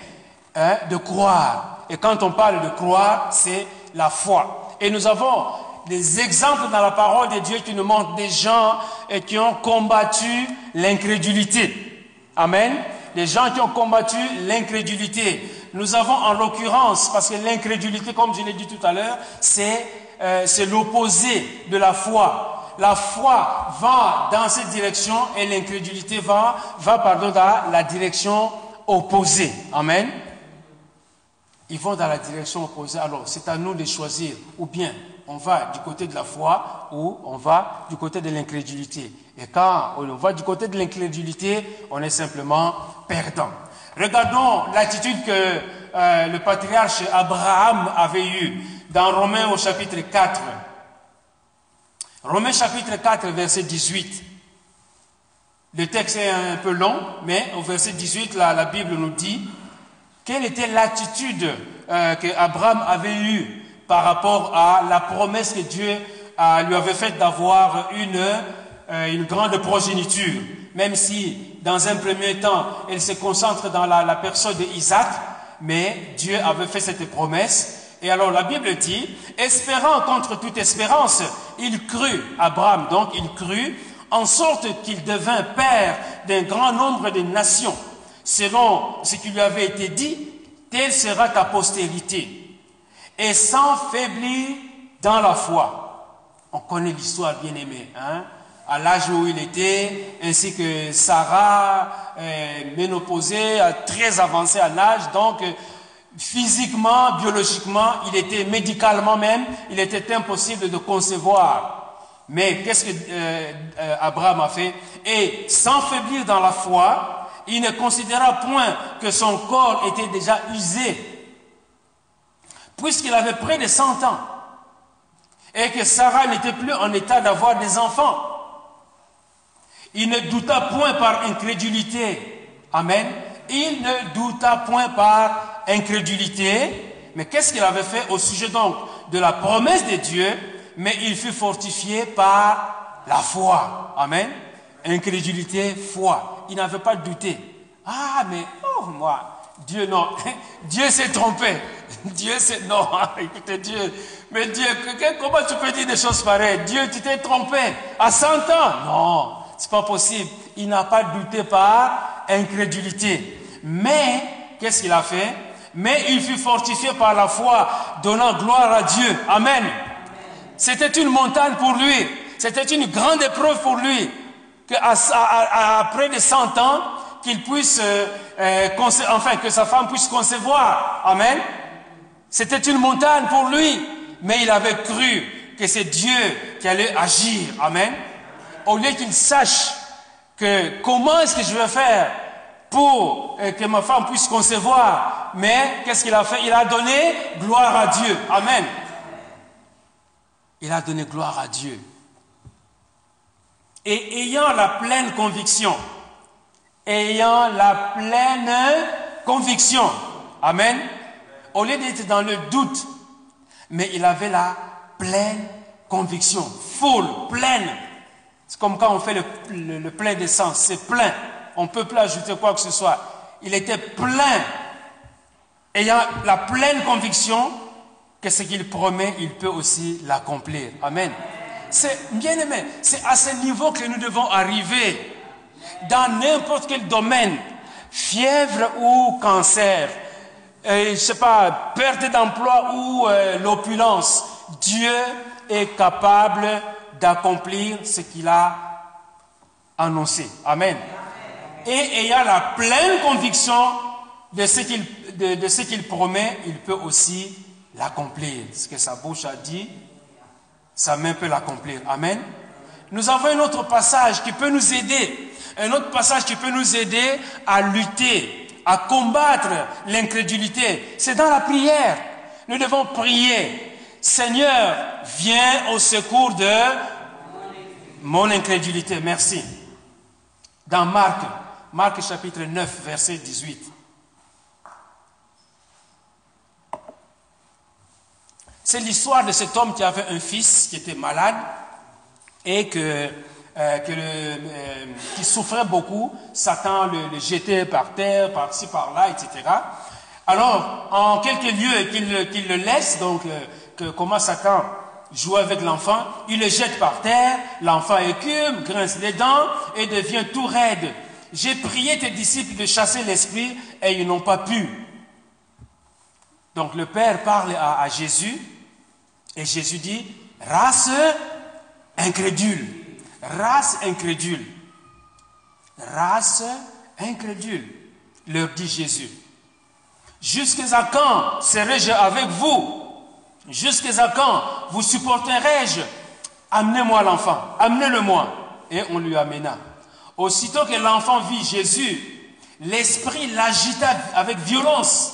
hein, de croire. Et quand on parle de croire, c'est la foi. Et nous avons des exemples dans la parole de Dieu qui nous montrent des gens qui ont combattu l'incrédulité. Amen. Des gens qui ont combattu l'incrédulité. Nous avons en l'occurrence, parce que l'incrédulité, comme je l'ai dit tout à l'heure, c'est euh, l'opposé de la foi. La foi va dans cette direction et l'incrédulité va, va pardon, dans la direction opposée. Amen. Ils vont dans la direction opposée. Alors, c'est à nous de choisir. Ou bien, on va du côté de la foi ou on va du côté de l'incrédulité. Et quand on va du côté de l'incrédulité, on est simplement perdant. Regardons l'attitude que euh, le patriarche Abraham avait eue dans Romains au chapitre 4. Romains chapitre 4, verset 18. Le texte est un peu long, mais au verset 18, la Bible nous dit quelle était l'attitude euh, que Abraham avait eue par rapport à la promesse que Dieu euh, lui avait faite d'avoir une, euh, une grande progéniture. Même si, dans un premier temps, elle se concentre dans la, personne d'Isaac, mais Dieu avait fait cette promesse. Et alors la Bible dit, espérant contre toute espérance, il crut, Abraham donc, il crut, en sorte qu'il devint père d'un grand nombre de nations. Selon ce qui lui avait été dit, telle sera ta postérité et sans faiblir dans la foi. On connaît l'histoire bien aimée. Hein? À l'âge où il était, ainsi que Sarah, euh, ménopausée, très avancée à l'âge. Donc, euh, physiquement, biologiquement, il était médicalement même, il était impossible de concevoir. Mais qu'est-ce que euh, euh, Abraham a fait? Et sans faiblir dans la foi, il ne considéra point que son corps était déjà usé, puisqu'il avait près de 100 ans, et que Sarah n'était plus en état d'avoir des enfants. Il ne douta point par incrédulité. Amen. Il ne douta point par incrédulité. Mais qu'est-ce qu'il avait fait au sujet donc de la promesse de Dieu? Mais il fut fortifié par la foi. Amen. Incrédulité, foi. Il n'avait pas douté. Ah, mais, oh, moi, Dieu, non. Dieu s'est trompé. Dieu s'est, non, écoutez, Dieu. Mais Dieu, comment tu peux dire des choses pareilles? Dieu, tu t'es trompé à 100 ans. Non, c'est pas possible. Il n'a pas douté par incrédulité. Mais, qu'est-ce qu'il a fait? Mais il fut fortifié par la foi, donnant gloire à Dieu. Amen. C'était une montagne pour lui. C'était une grande épreuve pour lui. Qu'après près de 100 ans, qu'il puisse, euh, euh, enfin, que sa femme puisse concevoir. Amen. C'était une montagne pour lui. Mais il avait cru que c'est Dieu qui allait agir. Amen. Au lieu qu'il sache que comment est-ce que je vais faire pour euh, que ma femme puisse concevoir. Mais qu'est-ce qu'il a fait? Il a donné gloire à Dieu. Amen. Il a donné gloire à Dieu. Et ayant la pleine conviction, ayant la pleine conviction, Amen, au lieu d'être dans le doute, mais il avait la pleine conviction, full, pleine. C'est comme quand on fait le, le plein d'essence, c'est plein. On ne peut plus ajouter quoi que ce soit. Il était plein, ayant la pleine conviction que ce qu'il promet, il peut aussi l'accomplir. Amen. C'est bien aimé, c'est à ce niveau que nous devons arriver dans n'importe quel domaine, fièvre ou cancer, je ne sais pas, perte d'emploi ou euh, l'opulence. Dieu est capable d'accomplir ce qu'il a annoncé. Amen et ayant la pleine conviction de ce qu'il de, ce qu'il promet, il peut aussi l'accomplir. Ce que sa bouche a dit, sa main peut l'accomplir. Amen. Nous avons un autre passage qui peut nous aider. Un autre passage qui peut nous aider à lutter, à combattre l'incrédulité. C'est dans la prière. Nous devons prier. Seigneur, viens au secours de mon incrédulité. Merci. Dans Marc Marc chapitre 9, verset 18. C'est l'histoire de cet homme qui avait un fils qui était malade et que, euh, que euh, qui souffrait beaucoup. Satan le, jetait par terre, par-ci, par-là, etc. Alors, en quelques lieux qu'il le laisse, donc comment Satan joue avec l'enfant, il le jette par terre, l'enfant écume, grince les dents et devient tout raide. J'ai prié tes disciples de chasser l'esprit et ils n'ont pas pu. Donc le Père parle à, Jésus et Jésus dit, race incrédule, race incrédule, race incrédule, leur dit Jésus. Jusqu'à quand serai-je avec vous? Jusqu'à quand vous supporterai-je? Amenez-moi l'enfant, amenez-le-moi. Et on lui amena. Aussitôt que l'enfant vit Jésus, l'esprit l'agita avec violence.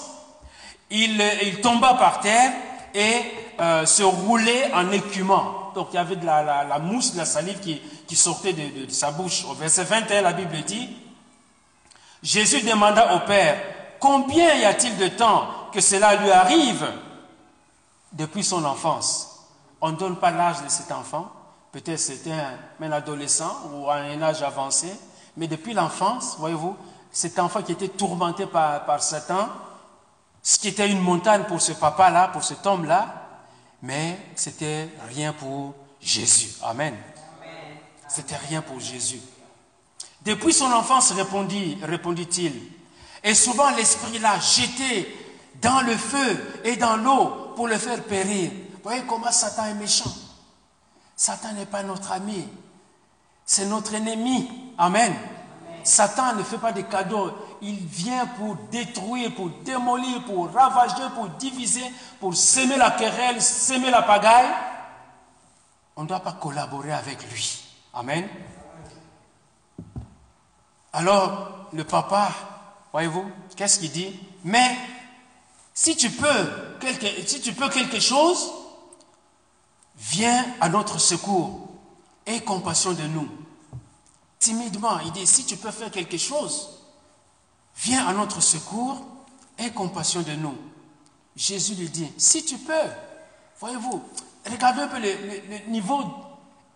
Il, tomba par terre et euh, se roulait en écumant. Donc il y avait de la, mousse, de la salive qui, sortait de, sa bouche. Au verset 21, la Bible dit, Jésus demanda au Père, combien y a-t-il de temps que cela lui arrive depuis son enfance? On ne donne pas l'âge de cet enfant, Peut-être c'était un, adolescent ou un âge avancé, mais depuis l'enfance, voyez-vous, cet enfant qui était tourmenté par, par Satan, ce qui était une montagne pour ce papa-là, pour cet homme-là, mais c'était rien pour Jésus. Amen. C'était rien pour Jésus. Depuis son enfance, répondit, répondit-il, et souvent l'esprit l'a jeté dans le feu et dans l'eau pour le faire périr. Voyez comment Satan est méchant. Satan n'est pas notre ami, c'est notre ennemi. Amen. Satan ne fait pas des cadeaux. Il vient pour détruire, pour démolir, pour ravager, pour diviser, pour semer la querelle, semer la pagaille. On ne doit pas collaborer avec lui. Amen. Alors, le papa, voyez-vous, qu'est-ce qu'il dit? Mais si tu peux quelque, chose, viens à notre secours. Aie compassion de nous. Timidement, il dit, si tu peux faire quelque chose, viens à notre secours, aie compassion de nous. Jésus lui dit, si tu peux, voyez-vous, regardez un peu le, niveau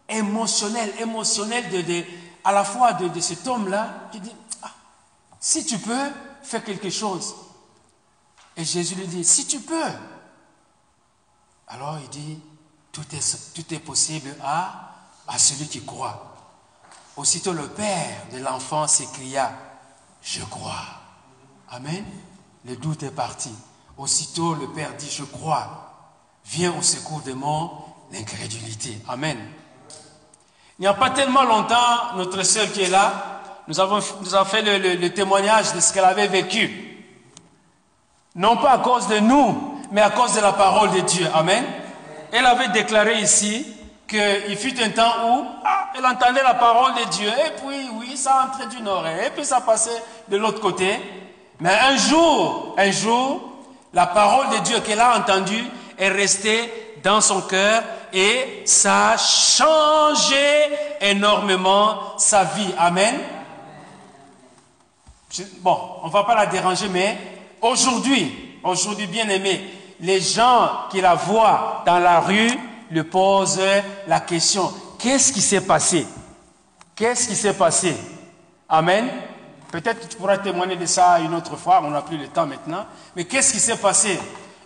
émotionnel, émotionnel de, à la fois de, cet homme-là, qui dit, ah, si tu peux, fais quelque chose. Et Jésus lui dit, si tu peux. Alors il dit, tout est, tout est possible à, à celui qui croit. Aussitôt le père de l'enfant s'écria, je crois. Amen. Le doute est parti. Aussitôt le père dit, je crois. Viens au secours de mon incrédulité. Amen. Il n'y a pas tellement longtemps, notre sœur qui est là, nous avons, fait le témoignage de ce qu'elle avait vécu. Non pas à cause de nous, mais à cause de la parole de Dieu. Amen. Elle avait déclaré ici qu'il fut un temps où ah, elle entendait la parole de Dieu. Et puis, oui, ça entrait d'une oreille. Et puis, ça passait de l'autre côté. Mais un jour, un jour, la parole de Dieu qu'elle a entendue est restée dans son cœur et ça a changé énormément sa vie. Amen. Bon, on ne va pas la déranger, mais Aujourd'hui, aujourd'hui bien aimé, les gens qui la voient dans la rue lui posent la question, qu'est-ce qui s'est passé? Qu'est-ce qui s'est passé? Amen. Peut-être que tu pourras témoigner de ça une autre fois, on n'a plus le temps maintenant. Mais qu'est-ce qui s'est passé?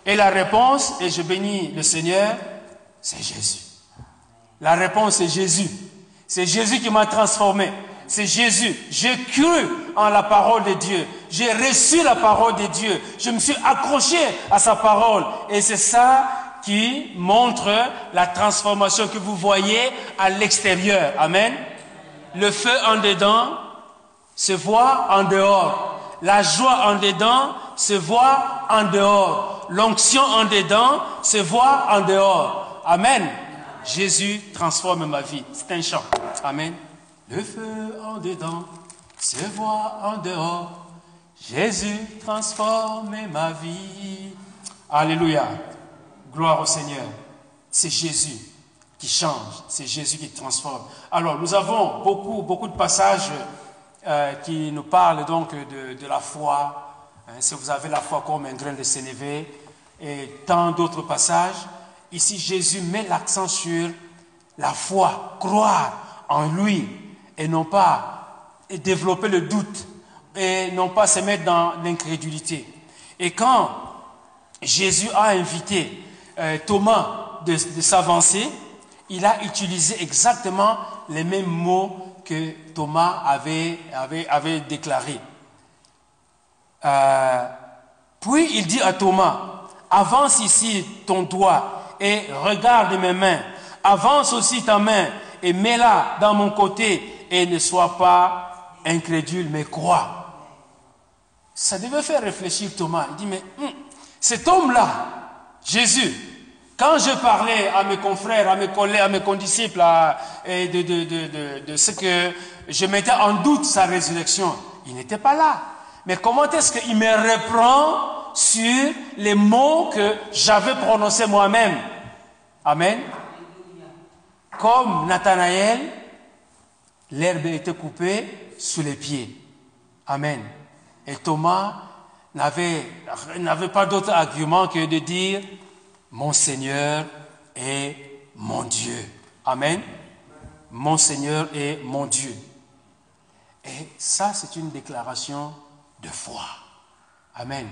Et la réponse, et je bénis le Seigneur, c'est Jésus. La réponse est Jésus. C'est Jésus qui m'a transformé. C'est Jésus. J'ai cru en la parole de Dieu. J'ai reçu la parole de Dieu. Je me suis accroché à sa parole. Et c'est ça qui montre la transformation que vous voyez à l'extérieur. Amen. Le feu en dedans se voit en dehors. La joie en dedans se voit en dehors. L'onction en dedans se voit en dehors. Amen. Jésus transforme ma vie. C'est un chant. Amen. Le feu en dedans se voit en dehors. Jésus transforme ma vie. Alléluia. Gloire au Seigneur. C'est Jésus qui change, c'est Jésus qui transforme. Alors, nous avons beaucoup, beaucoup de passages euh, qui nous parlent donc de, la foi. Hein, si vous avez la foi comme un grain de sénévé et tant d'autres passages, ici Jésus met l'accent sur la foi, croire en lui, et non pas développer le doute et non pas se mettre dans l'incrédulité. Et quand Jésus a invité euh, Thomas de, s'avancer, il a utilisé exactement les mêmes mots que Thomas avait, avait, avait déclaré. Euh, puis il dit à Thomas, avance ici ton doigt et regarde mes mains. Avance aussi ta main et mets-la dans mon côté et ne sois pas incrédule, mais crois. Ça devait faire réfléchir Thomas. Il dit, mais hum, cet homme-là, Jésus, quand je parlais à mes confrères, à mes collègues, à mes condisciples, de, ce que je mettais en doute sa résurrection, il n'était pas là. Mais comment est-ce qu'il me reprend sur les mots que j'avais prononcés moi-même? Amen. Comme Nathanaël, l'herbe était coupée sous les pieds. Amen. Et Thomas n'avait, pas d'autre argument que de dire, mon Seigneur est mon Dieu. Amen. Mon Seigneur est mon Dieu. Et ça, c'est une déclaration de foi. Amen.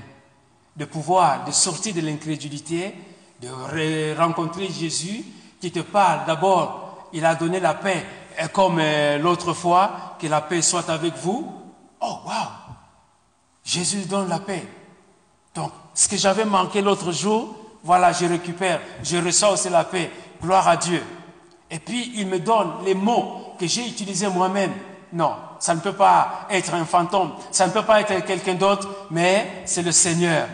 De pouvoir, de sortir de l'incrédulité, de rencontrer Jésus qui te parle. D'abord, il a donné la paix comme euh, l'autre fois, que la paix soit avec vous. Oh, wow! Jésus donne la paix. Donc, ce que j'avais manqué l'autre jour, voilà, je récupère. Je ressens aussi la paix. Gloire à Dieu. et puis il me donne les mots que j'ai utilisés moi-même. Non, ça ne peut pas être un fantôme, ça ne peut pas être quelqu'un d'autre, mais c'est le Seigneur.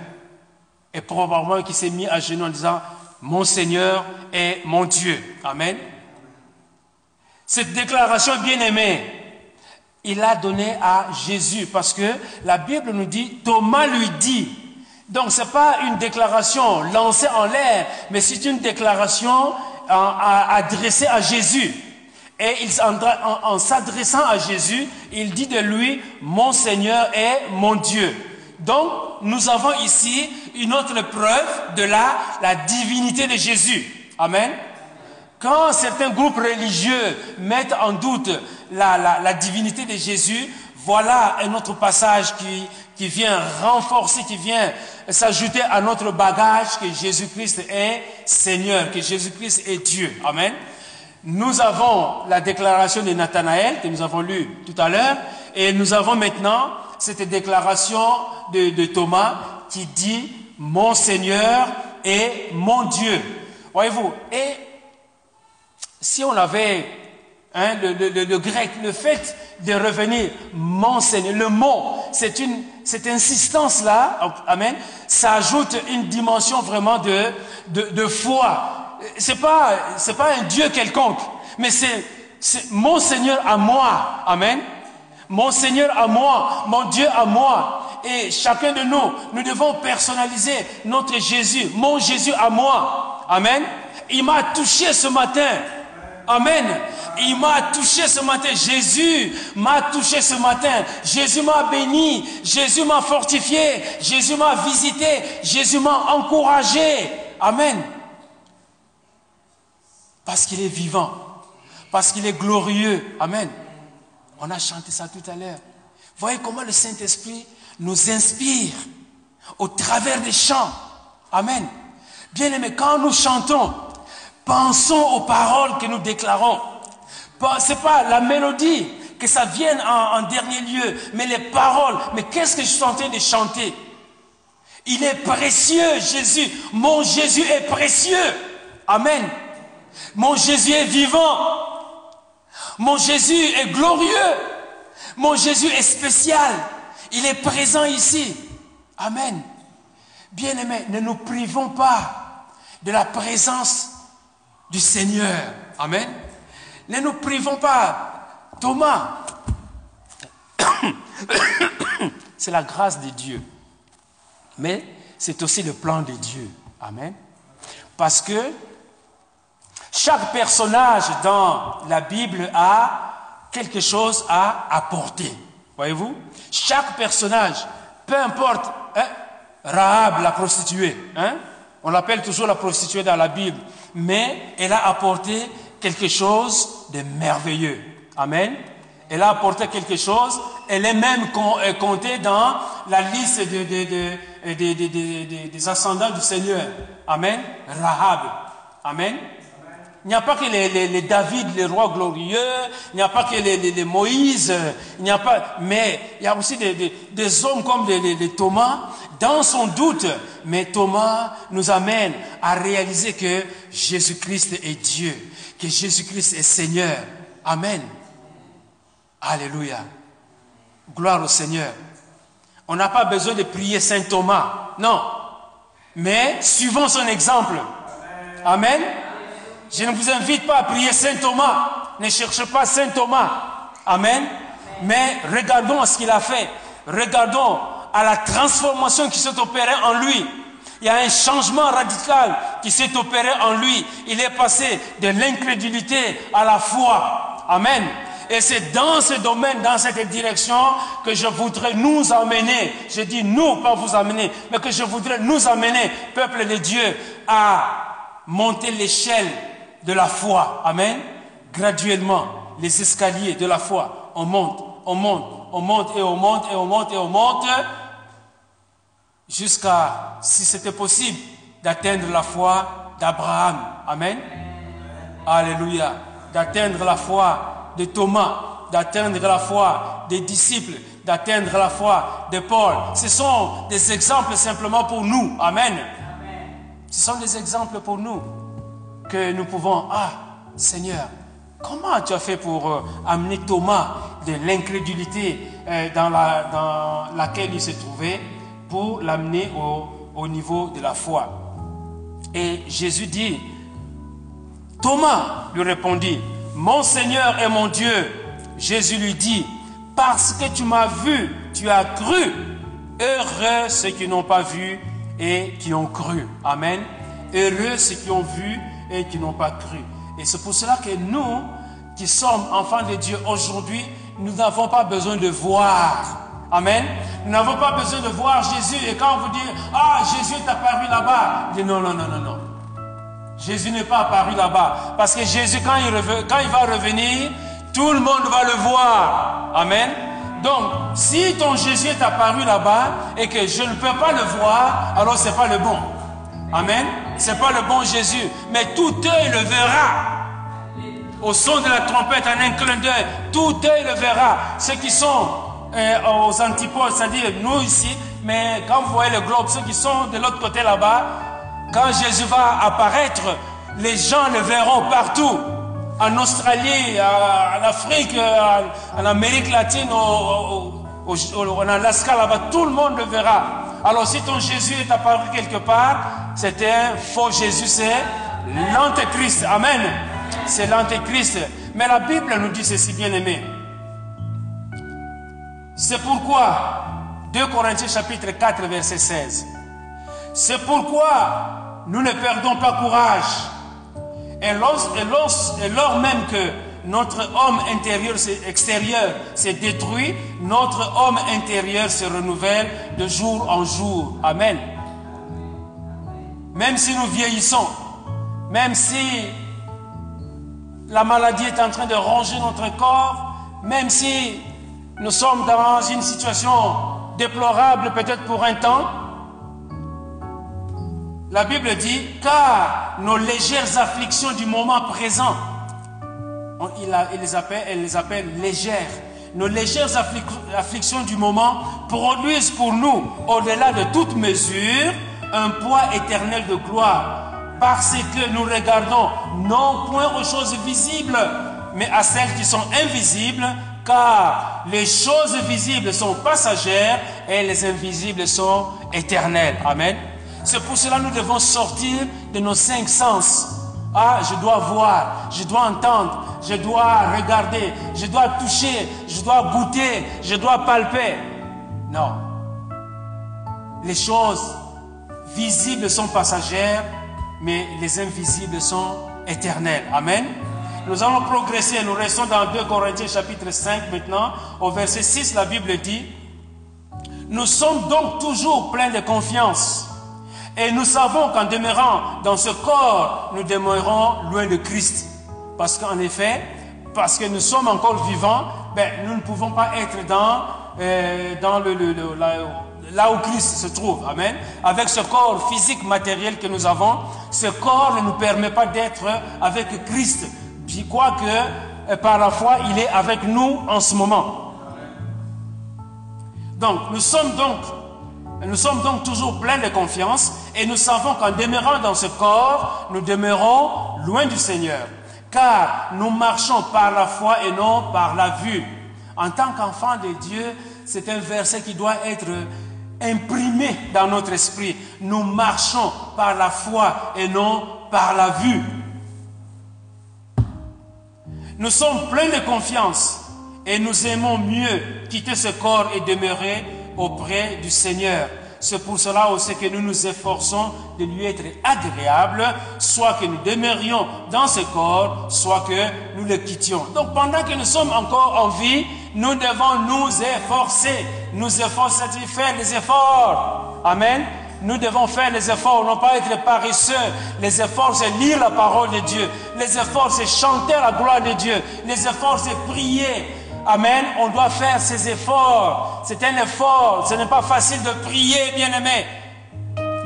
Et probablement qui s'est mis à genoux en disant, mon Seigneur est mon Dieu. Amen. Cette déclaration bien-aimée, il a donné à Jésus parce que la Bible nous dit, Thomas lui dit, donc ce n'est pas une déclaration lancée en l'air, mais c'est une déclaration adressée à Jésus. Et en, s'adressant à Jésus, il dit de lui, mon Seigneur est mon Dieu. Donc, nous avons ici une autre preuve de la, divinité de Jésus. Amen. Quand certains groupes religieux mettent en doute la, divinité de Jésus, voilà un autre passage qui vient renforcer, qui vient s'ajouter à notre bagage que Jésus-Christ est Seigneur, que Jésus-Christ est Dieu. Amen. Nous avons la déclaration de Nathanaël que nous avons lue tout à l'heure et nous avons maintenant cette déclaration de, Thomas qui dit mon Seigneur et mon Dieu. Voyez-vous, et si on avait hein, le, grec, le fait de revenir mon Seigneur, le mot, c'est une cette insistance-là, amen, ça ajoute une dimension vraiment de, de foi. C'est pas, c'est pas un Dieu quelconque, mais c'est, c'est mon Seigneur à moi, amen. Mon Seigneur à moi, mon Dieu à moi. Et chacun de nous, nous devons personnaliser notre Jésus, mon Jésus à moi. Amen. Il m'a touché ce matin. Amen. Il m'a touché ce matin. Jésus m'a touché ce matin. Jésus m'a béni. Jésus m'a fortifié. Jésus m'a visité. Jésus m'a encouragé. Amen. Parce qu'il est vivant. Parce qu'il est glorieux. Amen. On a chanté ça tout à l'heure. Voyez comment le Saint-Esprit nous inspire au travers des chants. Amen. Bien aimé, quand nous chantons, pensons aux paroles que nous déclarons. Ce n'est pas la mélodie, que ça vienne en, dernier lieu, mais les paroles. Mais qu'est-ce que je suis en train de chanter? Il est précieux, Jésus. Mon Jésus est précieux. Amen. Mon Jésus est vivant. Mon Jésus est glorieux. Mon Jésus est spécial. Il est présent ici. Amen. Bien-aimés, ne nous privons pas de la présence du Seigneur. Amen. Ne nous privons pas. Thomas, c'est la grâce de Dieu. Mais c'est aussi le plan de Dieu. Amen. Parce que chaque personnage dans la Bible a quelque chose à apporter. Voyez-vous? Chaque personnage, peu importe, hein, Rahab, la prostituée, hein, on l'appelle toujours la prostituée dans la Bible, mais elle a apporté quelque chose de merveilleux. Amen. Elle a apporté quelque chose. Elle est même euh, comptée dans la liste des ascendants du Seigneur. Amen. Rahab. Amen. Il n'y a pas que les, David, les rois glorieux, il n'y a pas que les, Moïse, il n'y a pas, mais il y a aussi des, hommes comme les, Thomas, dans son doute. Mais Thomas nous amène à réaliser que Jésus-Christ est Dieu que Jésus-Christ est Seigneur. Amen. Alléluia. Gloire au Seigneur. On n'a pas besoin de prier Saint Thomas. Non. Mais suivons son exemple. Amen. Je ne vous invite pas à prier Saint Thomas. Ne cherchez pas Saint Thomas. Amen. Mais regardons ce qu'il a fait. Regardons à la transformation qui s'est opérée en lui. Il y a un changement radical qui s'est opéré en lui. Il est passé de l'incrédulité à la foi. Amen. Et c'est dans ce domaine, dans cette direction que je voudrais nous emmener. Je dis nous, pas vous amener, mais que je voudrais nous amener, peuple de Dieu, à monter l'échelle de la foi. Amen. Graduellement, les escaliers de la foi. On monte, on monte, on monte et on monte et on monte et on monte jusqu'à, si c'était possible, d'atteindre la foi d'Abraham. Amen. Alléluia. D'atteindre la foi de Thomas, d'atteindre la foi des disciples, d'atteindre la foi de Paul. Ce sont des exemples simplement pour nous. Amen. Ce sont des exemples pour nous que nous pouvons, ah, Seigneur, comment tu as fait pour euh, amener Thomas de l'incrédulité euh, dans, la, dans laquelle il se trouvait pour l'amener au, au niveau de la foi? Et Jésus dit, Thomas lui répondit, mon Seigneur et mon Dieu. Jésus lui dit, parce que tu m'as vu, tu as cru. Heureux ceux qui n'ont pas vu et qui ont cru. Amen. Heureux ceux qui ont vu et qui n'ont pas cru. Et c'est pour cela que nous, qui sommes enfants de Dieu aujourd'hui, nous n'avons pas besoin de voir. Amen. Nous n'avons pas besoin de voir Jésus. Et quand on vous dit, ah, Jésus est apparu là-bas, dit non, non, non, non, non. Jésus n'est pas apparu là-bas. Parce que Jésus, quand il, quand il va revenir, tout le monde va le voir. Amen. Donc, si ton Jésus est apparu là-bas et que je ne peux pas le voir, alors ce n'est pas le bon. Amen. Ce n'est pas le bon Jésus. Mais tout œil le verra. Au son de la trompette, en un clin d'œil, tout œil le verra. Ceux qui sont euh, aux antipodes, c'est-à-dire nous ici, mais quand vous voyez le globe, ceux qui sont de l'autre côté là-bas, quand Jésus va apparaître, les gens le verront partout. En Australie, en Afrique, en Amérique latine, en Alaska, là-bas, tout le monde le verra. Alors si ton Jésus est apparu quelque part, c'est un faux Jésus, c'est l'antéchrist. Amen. C'est l'antéchrist. Mais la Bible nous dit ceci, bien aimé. C'est pourquoi, 2 Corinthiens chapitre 4, verset 16. C'est pourquoi nous ne perdons pas courage. Et lors, même que notre homme intérieur, extérieur s'est détruit, notre homme intérieur se renouvelle de jour en jour. Amen. Même si nous vieillissons, même si la maladie est en train de ronger notre corps, même si nous sommes dans une situation déplorable peut-être pour un temps, la Bible dit, car nos légères afflictions du moment présent, il, les appelle, elle les appelle légères. Nos légères afflictions du moment produisent pour nous, au-delà de toute mesure, un poids éternel de gloire. Parce que nous regardons non point aux choses visibles, mais à celles qui sont invisibles, car les choses visibles sont passagères et les invisibles sont éternelles. Amen. C'est pour cela que nous devons sortir de nos cinq sens. Ah, je dois voir, je dois entendre, je dois regarder, je dois toucher, je dois goûter, je dois palper. Non. Les choses visibles sont passagères, mais les invisibles sont éternelles. Amen. Nous allons progresser, nous restons dans 2 Corinthiens chapitre 5 maintenant. Au verset 6, la Bible dit, nous sommes donc toujours pleins de confiance et nous savons qu'en demeurant dans ce corps, nous demeurerons loin de Christ. Parce qu'en effet, parce que nous sommes encore vivants, ben, nous ne pouvons pas être dans, euh, dans le, là, où Christ se trouve. Amen. Avec ce corps physique, matériel que nous avons, ce corps ne nous permet pas d'être avec Christ. Puis quoi que par la foi, il est avec nous en ce moment. Donc, nous sommes donc nous sommes donc toujours pleins de confiance et nous savons qu'en demeurant dans ce corps, nous demeurons loin du Seigneur. Car nous marchons par la foi et non par la vue. En tant qu'enfant de Dieu, c'est un verset qui doit être imprimé dans notre esprit. Nous marchons par la foi et non par la vue. Nous sommes pleins de confiance et nous aimons mieux quitter ce corps et demeurer auprès du Seigneur. C'est pour cela aussi que nous nous efforçons de lui être agréable, soit que nous demeurions dans ce corps, soit que nous le quittions. Donc pendant que nous sommes encore en vie, nous devons nous efforcer, nous efforcer, c'est-à-dire faire des efforts. Amen. Nous devons faire les efforts, non pas être paresseux. Les efforts, c'est lire la parole de Dieu. Les efforts, c'est chanter la gloire de Dieu. Les efforts, c'est prier. Amen. On doit faire ces efforts. C'est un effort. Ce n'est pas facile de prier, bien aimé.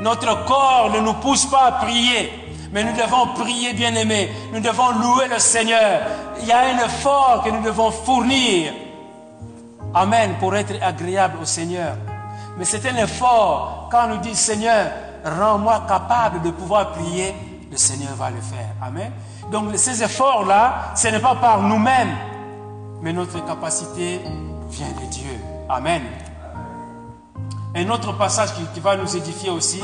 Notre corps ne nous pousse pas à prier. Mais nous devons prier, bien aimé. Nous devons louer le Seigneur. Il y a un effort que nous devons fournir. Amen. Pour être agréable au Seigneur. Mais c'est un effort quand on nous dit Seigneur, rends-moi capable de pouvoir prier le Seigneur va le faire. Amen. Donc ces efforts-là, ce n'est pas par nous-mêmes, mais notre capacité vient de Dieu. Amen. Un autre passage qui, va nous édifier aussi,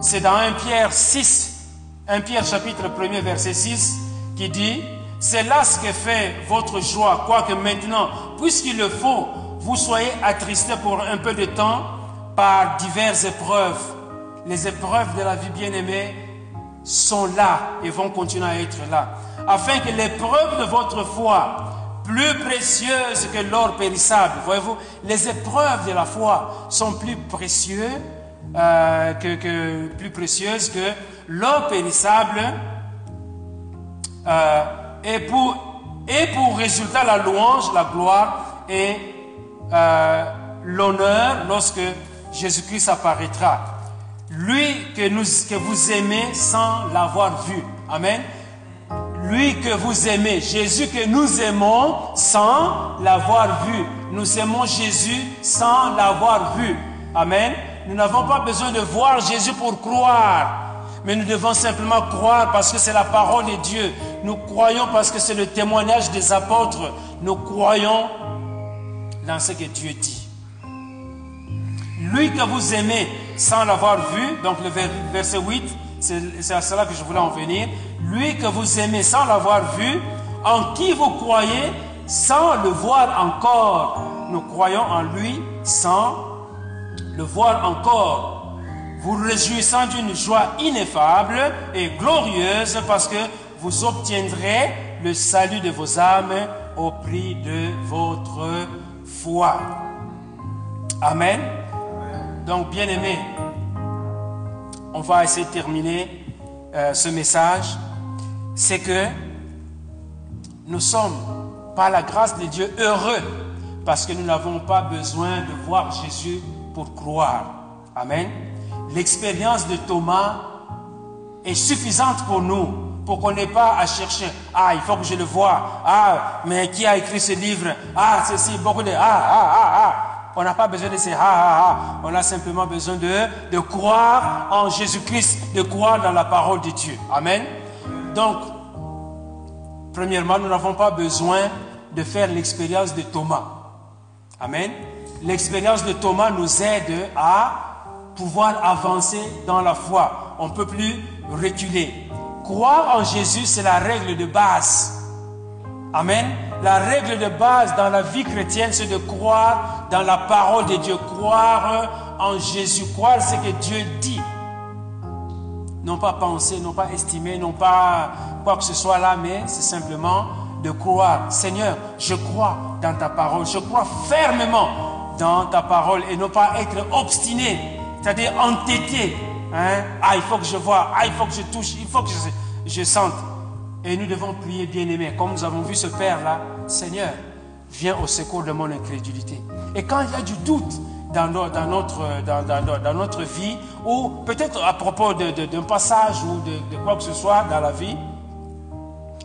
c'est dans 1 Pierre 6, 1 Pierre chapitre 1 verset 6, qui dit, c'est là ce que fait votre joie, quoique maintenant, puisqu'il le faut, vous soyez attristés pour un peu de temps par diverses épreuves. Les épreuves de la vie bien-aimée sont là et vont continuer à être là, afin que l'épreuve de votre foi, plus précieuse que l'or périssable, voyez-vous, les épreuves de la foi sont plus précieuses euh, précieuses que l'or périssable. Euh, et pour, et pour résultat la louange, la gloire et euh, l'honneur lorsque Jésus-Christ apparaîtra. Lui que, nous, que vous aimez sans l'avoir vu. Amen. Lui que vous aimez, Jésus que nous aimons sans l'avoir vu. Nous aimons Jésus sans l'avoir vu. Amen. Nous n'avons pas besoin de voir Jésus pour croire. Mais nous devons simplement croire parce que c'est la parole de Dieu. Nous croyons parce que c'est le témoignage des apôtres. Nous croyons dans ce que Dieu dit. Lui que vous aimez sans l'avoir vu, donc le verset 8, c'est à cela que je voulais en venir. Lui que vous aimez sans l'avoir vu, en qui vous croyez sans le voir encore? Nous croyons en lui sans le voir encore vous réjouissant d'une joie ineffable et glorieuse parce que vous obtiendrez le salut de vos âmes au prix de votre foi. Amen. Donc, bien aimé, on va essayer de terminer euh, ce message. C'est que nous sommes, par la grâce de Dieu, heureux parce que nous n'avons pas besoin de voir Jésus pour croire. Amen l'expérience de Thomas est suffisante pour nous, pour qu'on n'ait pas à chercher. Ah, il faut que je le voie. Ah, mais qui a écrit ce livre? Ah, ceci, beaucoup de... Ah, ah, ah, ah. On n'a pas besoin de ces ah, ah, ah. On a simplement besoin de, de croire en Jésus-Christ, de croire dans la parole de Dieu. Amen. Donc, premièrement, nous n'avons pas besoin de faire l'expérience de Thomas. Amen. L'expérience de Thomas nous aide à pouvoir avancer dans la foi. On ne peut plus reculer. Croire en Jésus, c'est la règle de base. Amen. La règle de base dans la vie chrétienne, c'est de croire dans la parole de Dieu, croire en Jésus, croire ce que Dieu dit. Non pas penser, non pas estimer, non pas quoi que ce soit là, mais c'est simplement de croire. Seigneur, je crois dans ta parole, je crois fermement dans ta parole et non pas être obstiné c'est-à-dire entêté. Hein? Ah, il faut que je vois, ah, il faut que je touche, il faut que je, je sente. Et nous devons prier, bien-aimés, comme nous avons vu ce Père-là, Seigneur, viens au secours de mon incrédulité. Et quand il y a du doute dans, dans, notre, dans, notre vie, ou peut-être à propos d'un passage ou de, quoi que ce soit dans la vie,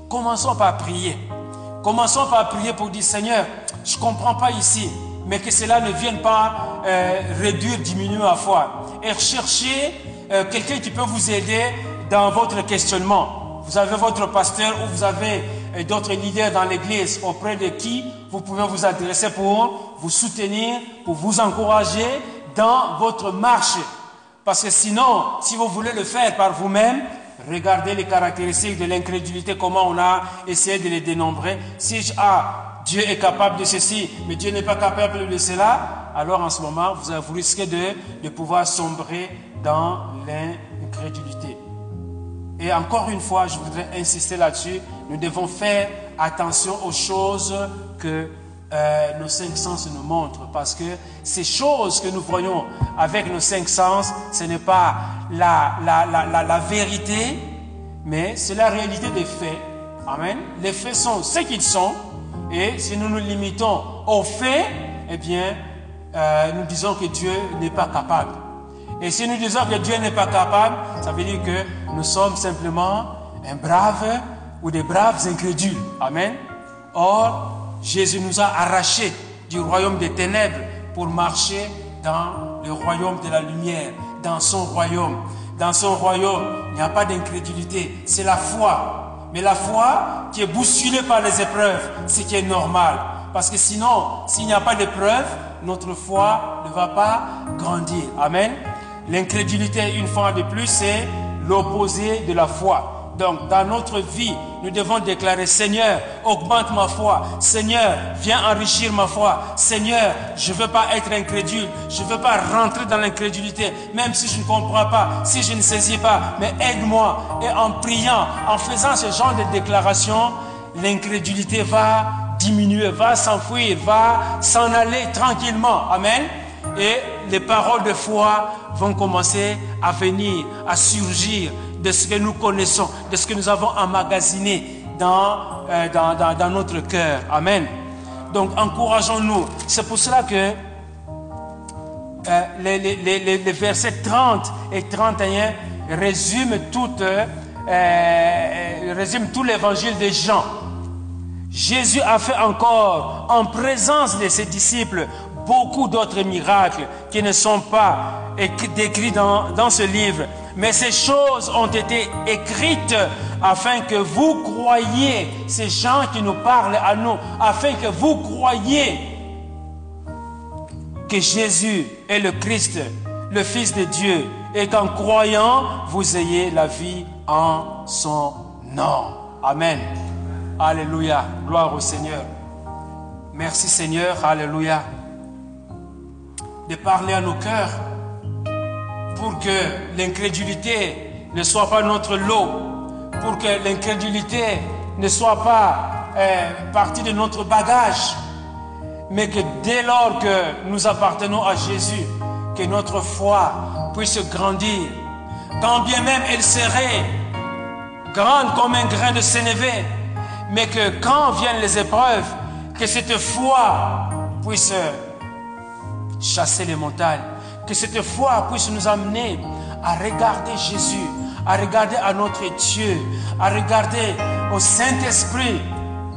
commençons par prier. Commençons par prier pour dire, Seigneur, je ne comprends pas ici mais que cela ne vienne pas euh, réduire, diminuer ma foi. Et recherchez euh, quelqu'un qui peut vous aider dans votre questionnement. Vous avez votre pasteur ou vous avez euh, d'autres leaders dans l'église auprès de qui vous pouvez vous adresser pour vous soutenir, pour vous encourager dans votre marche. Parce que sinon, si vous voulez le faire par vous-même, regardez les caractéristiques de l'incrédulité, comment on a essayé de les dénombrer. Si ah, Dieu est capable de ceci, mais Dieu n'est pas capable de cela, alors en ce moment, vous, risquez de pouvoir sombrer dans l'incrédulité. Et encore une fois, je voudrais insister là-dessus, nous devons faire attention aux choses que euh, nos cinq sens nous montrent, parce que ces choses que nous voyons avec nos cinq sens, ce n'est pas la, vérité, mais c'est la réalité des faits. Amen. Les faits sont ce qu'ils sont, et si nous nous limitons aux faits, eh bien, euh, nous disons que Dieu n'est pas capable. Et si nous disons que Dieu n'est pas capable, ça veut dire que nous sommes simplement un brave ou des braves incrédules. Amen. Or, Jésus nous a arrachés du royaume des ténèbres pour marcher dans le royaume de la lumière, dans son royaume Dans son royaume, il n'y a pas d'incrédulité. C'est la foi. Mais la foi qui est bousculée par les épreuves, ce qui est normal. Parce que sinon, s'il n'y a pas d'épreuve, notre foi ne va pas grandir. Amen. L'incrédulité, une fois de plus, c'est l'opposé de la foi. Donc, dans notre vie, nous devons déclarer, Seigneur, augmente ma foi. Seigneur, viens enrichir ma foi. Seigneur, je ne veux pas être incrédule. Je ne veux pas rentrer dans l'incrédulité, même si je ne comprends pas, si je ne saisis pas. Mais aide-moi. Et en priant, en faisant ce genre de déclaration, l'incrédulité va diminuer, va s'enfuir, va s'en aller tranquillement. Amen. Et les paroles de foi vont commencer à venir, à surgir de ce que nous connaissons, de ce que nous avons emmagasiné dans, euh, dans, dans, notre cœur. Amen. Donc encourageons-nous. C'est pour cela que euh, les, les, les, les, versets 30 et 31 résument tout, euh, résument tout l'évangile des gens. Jésus a fait encore, en présence de ses disciples, beaucoup d'autres miracles qui ne sont pas décrits dans, ce livre. Mais ces choses ont été écrites afin que vous croyiez, ces gens qui nous parlent à nous, afin que vous croyiez que Jésus est le Christ, le Fils de Dieu, et qu'en croyant, vous ayez la vie en son nom. Amen. Alléluia. Gloire au Seigneur. Merci Seigneur. Alléluia. De parler à nos cœurs pour que l'incrédulité ne soit pas notre lot, pour que l'incrédulité ne soit pas euh, partie de notre bagage, mais que dès lors que nous appartenons à Jésus, que notre foi puisse grandir, quand bien même elle serait grande comme un grain de sénévé, mais que quand viennent les épreuves, que cette foi puisse chasser les montagnes que cette foi puisse nous amener à regarder Jésus, à regarder à notre Dieu, à regarder au Saint-Esprit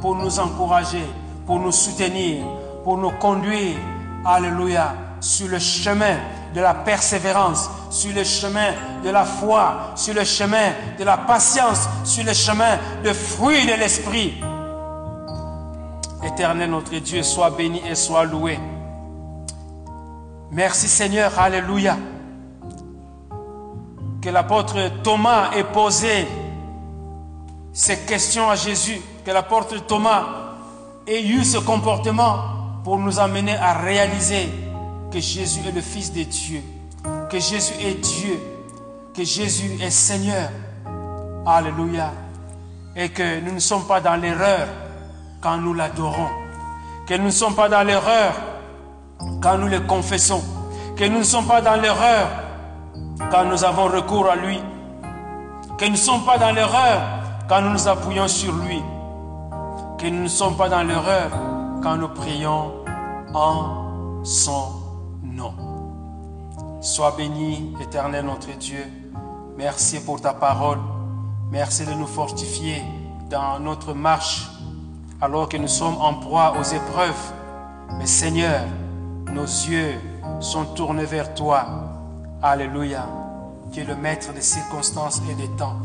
pour nous encourager, pour nous soutenir, pour nous conduire, alléluia, sur le chemin de la persévérance, sur le chemin de la foi, sur le chemin de la patience, sur le chemin de fruits de l'Esprit. Éternel notre Dieu, sois béni et sois loué. Merci Seigneur, Alléluia. Que l'apôtre Thomas ait posé ces questions à Jésus, que l'apôtre Thomas ait eu ce comportement pour nous amener à réaliser que Jésus est le Fils de Dieu, que Jésus est Dieu, que Jésus est Seigneur. Alléluia. Et que nous ne sommes pas dans l'erreur quand nous l'adorons, que nous ne sommes pas dans l'erreur quand nous le confessons, que nous ne sommes pas dans l'erreur quand nous avons recours à lui, que nous ne sommes pas dans l'erreur quand nous nous appuyons sur lui, que nous ne sommes pas dans l'erreur quand nous prions en son nom. Sois béni, éternel notre Dieu. Merci pour ta parole. Merci de nous fortifier dans notre marche alors que nous sommes en proie aux épreuves. Mais Seigneur, nos yeux sont tournés vers toi. Alléluia. Qui est le maître des circonstances et des temps.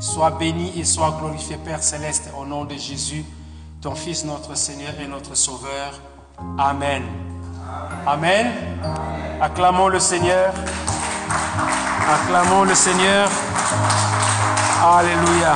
Sois béni et sois glorifié, Père céleste, au nom de Jésus, ton Fils, notre Seigneur et notre Sauveur. Amen. Amen. Acclamons le Seigneur. Acclamons le Seigneur. Alléluia.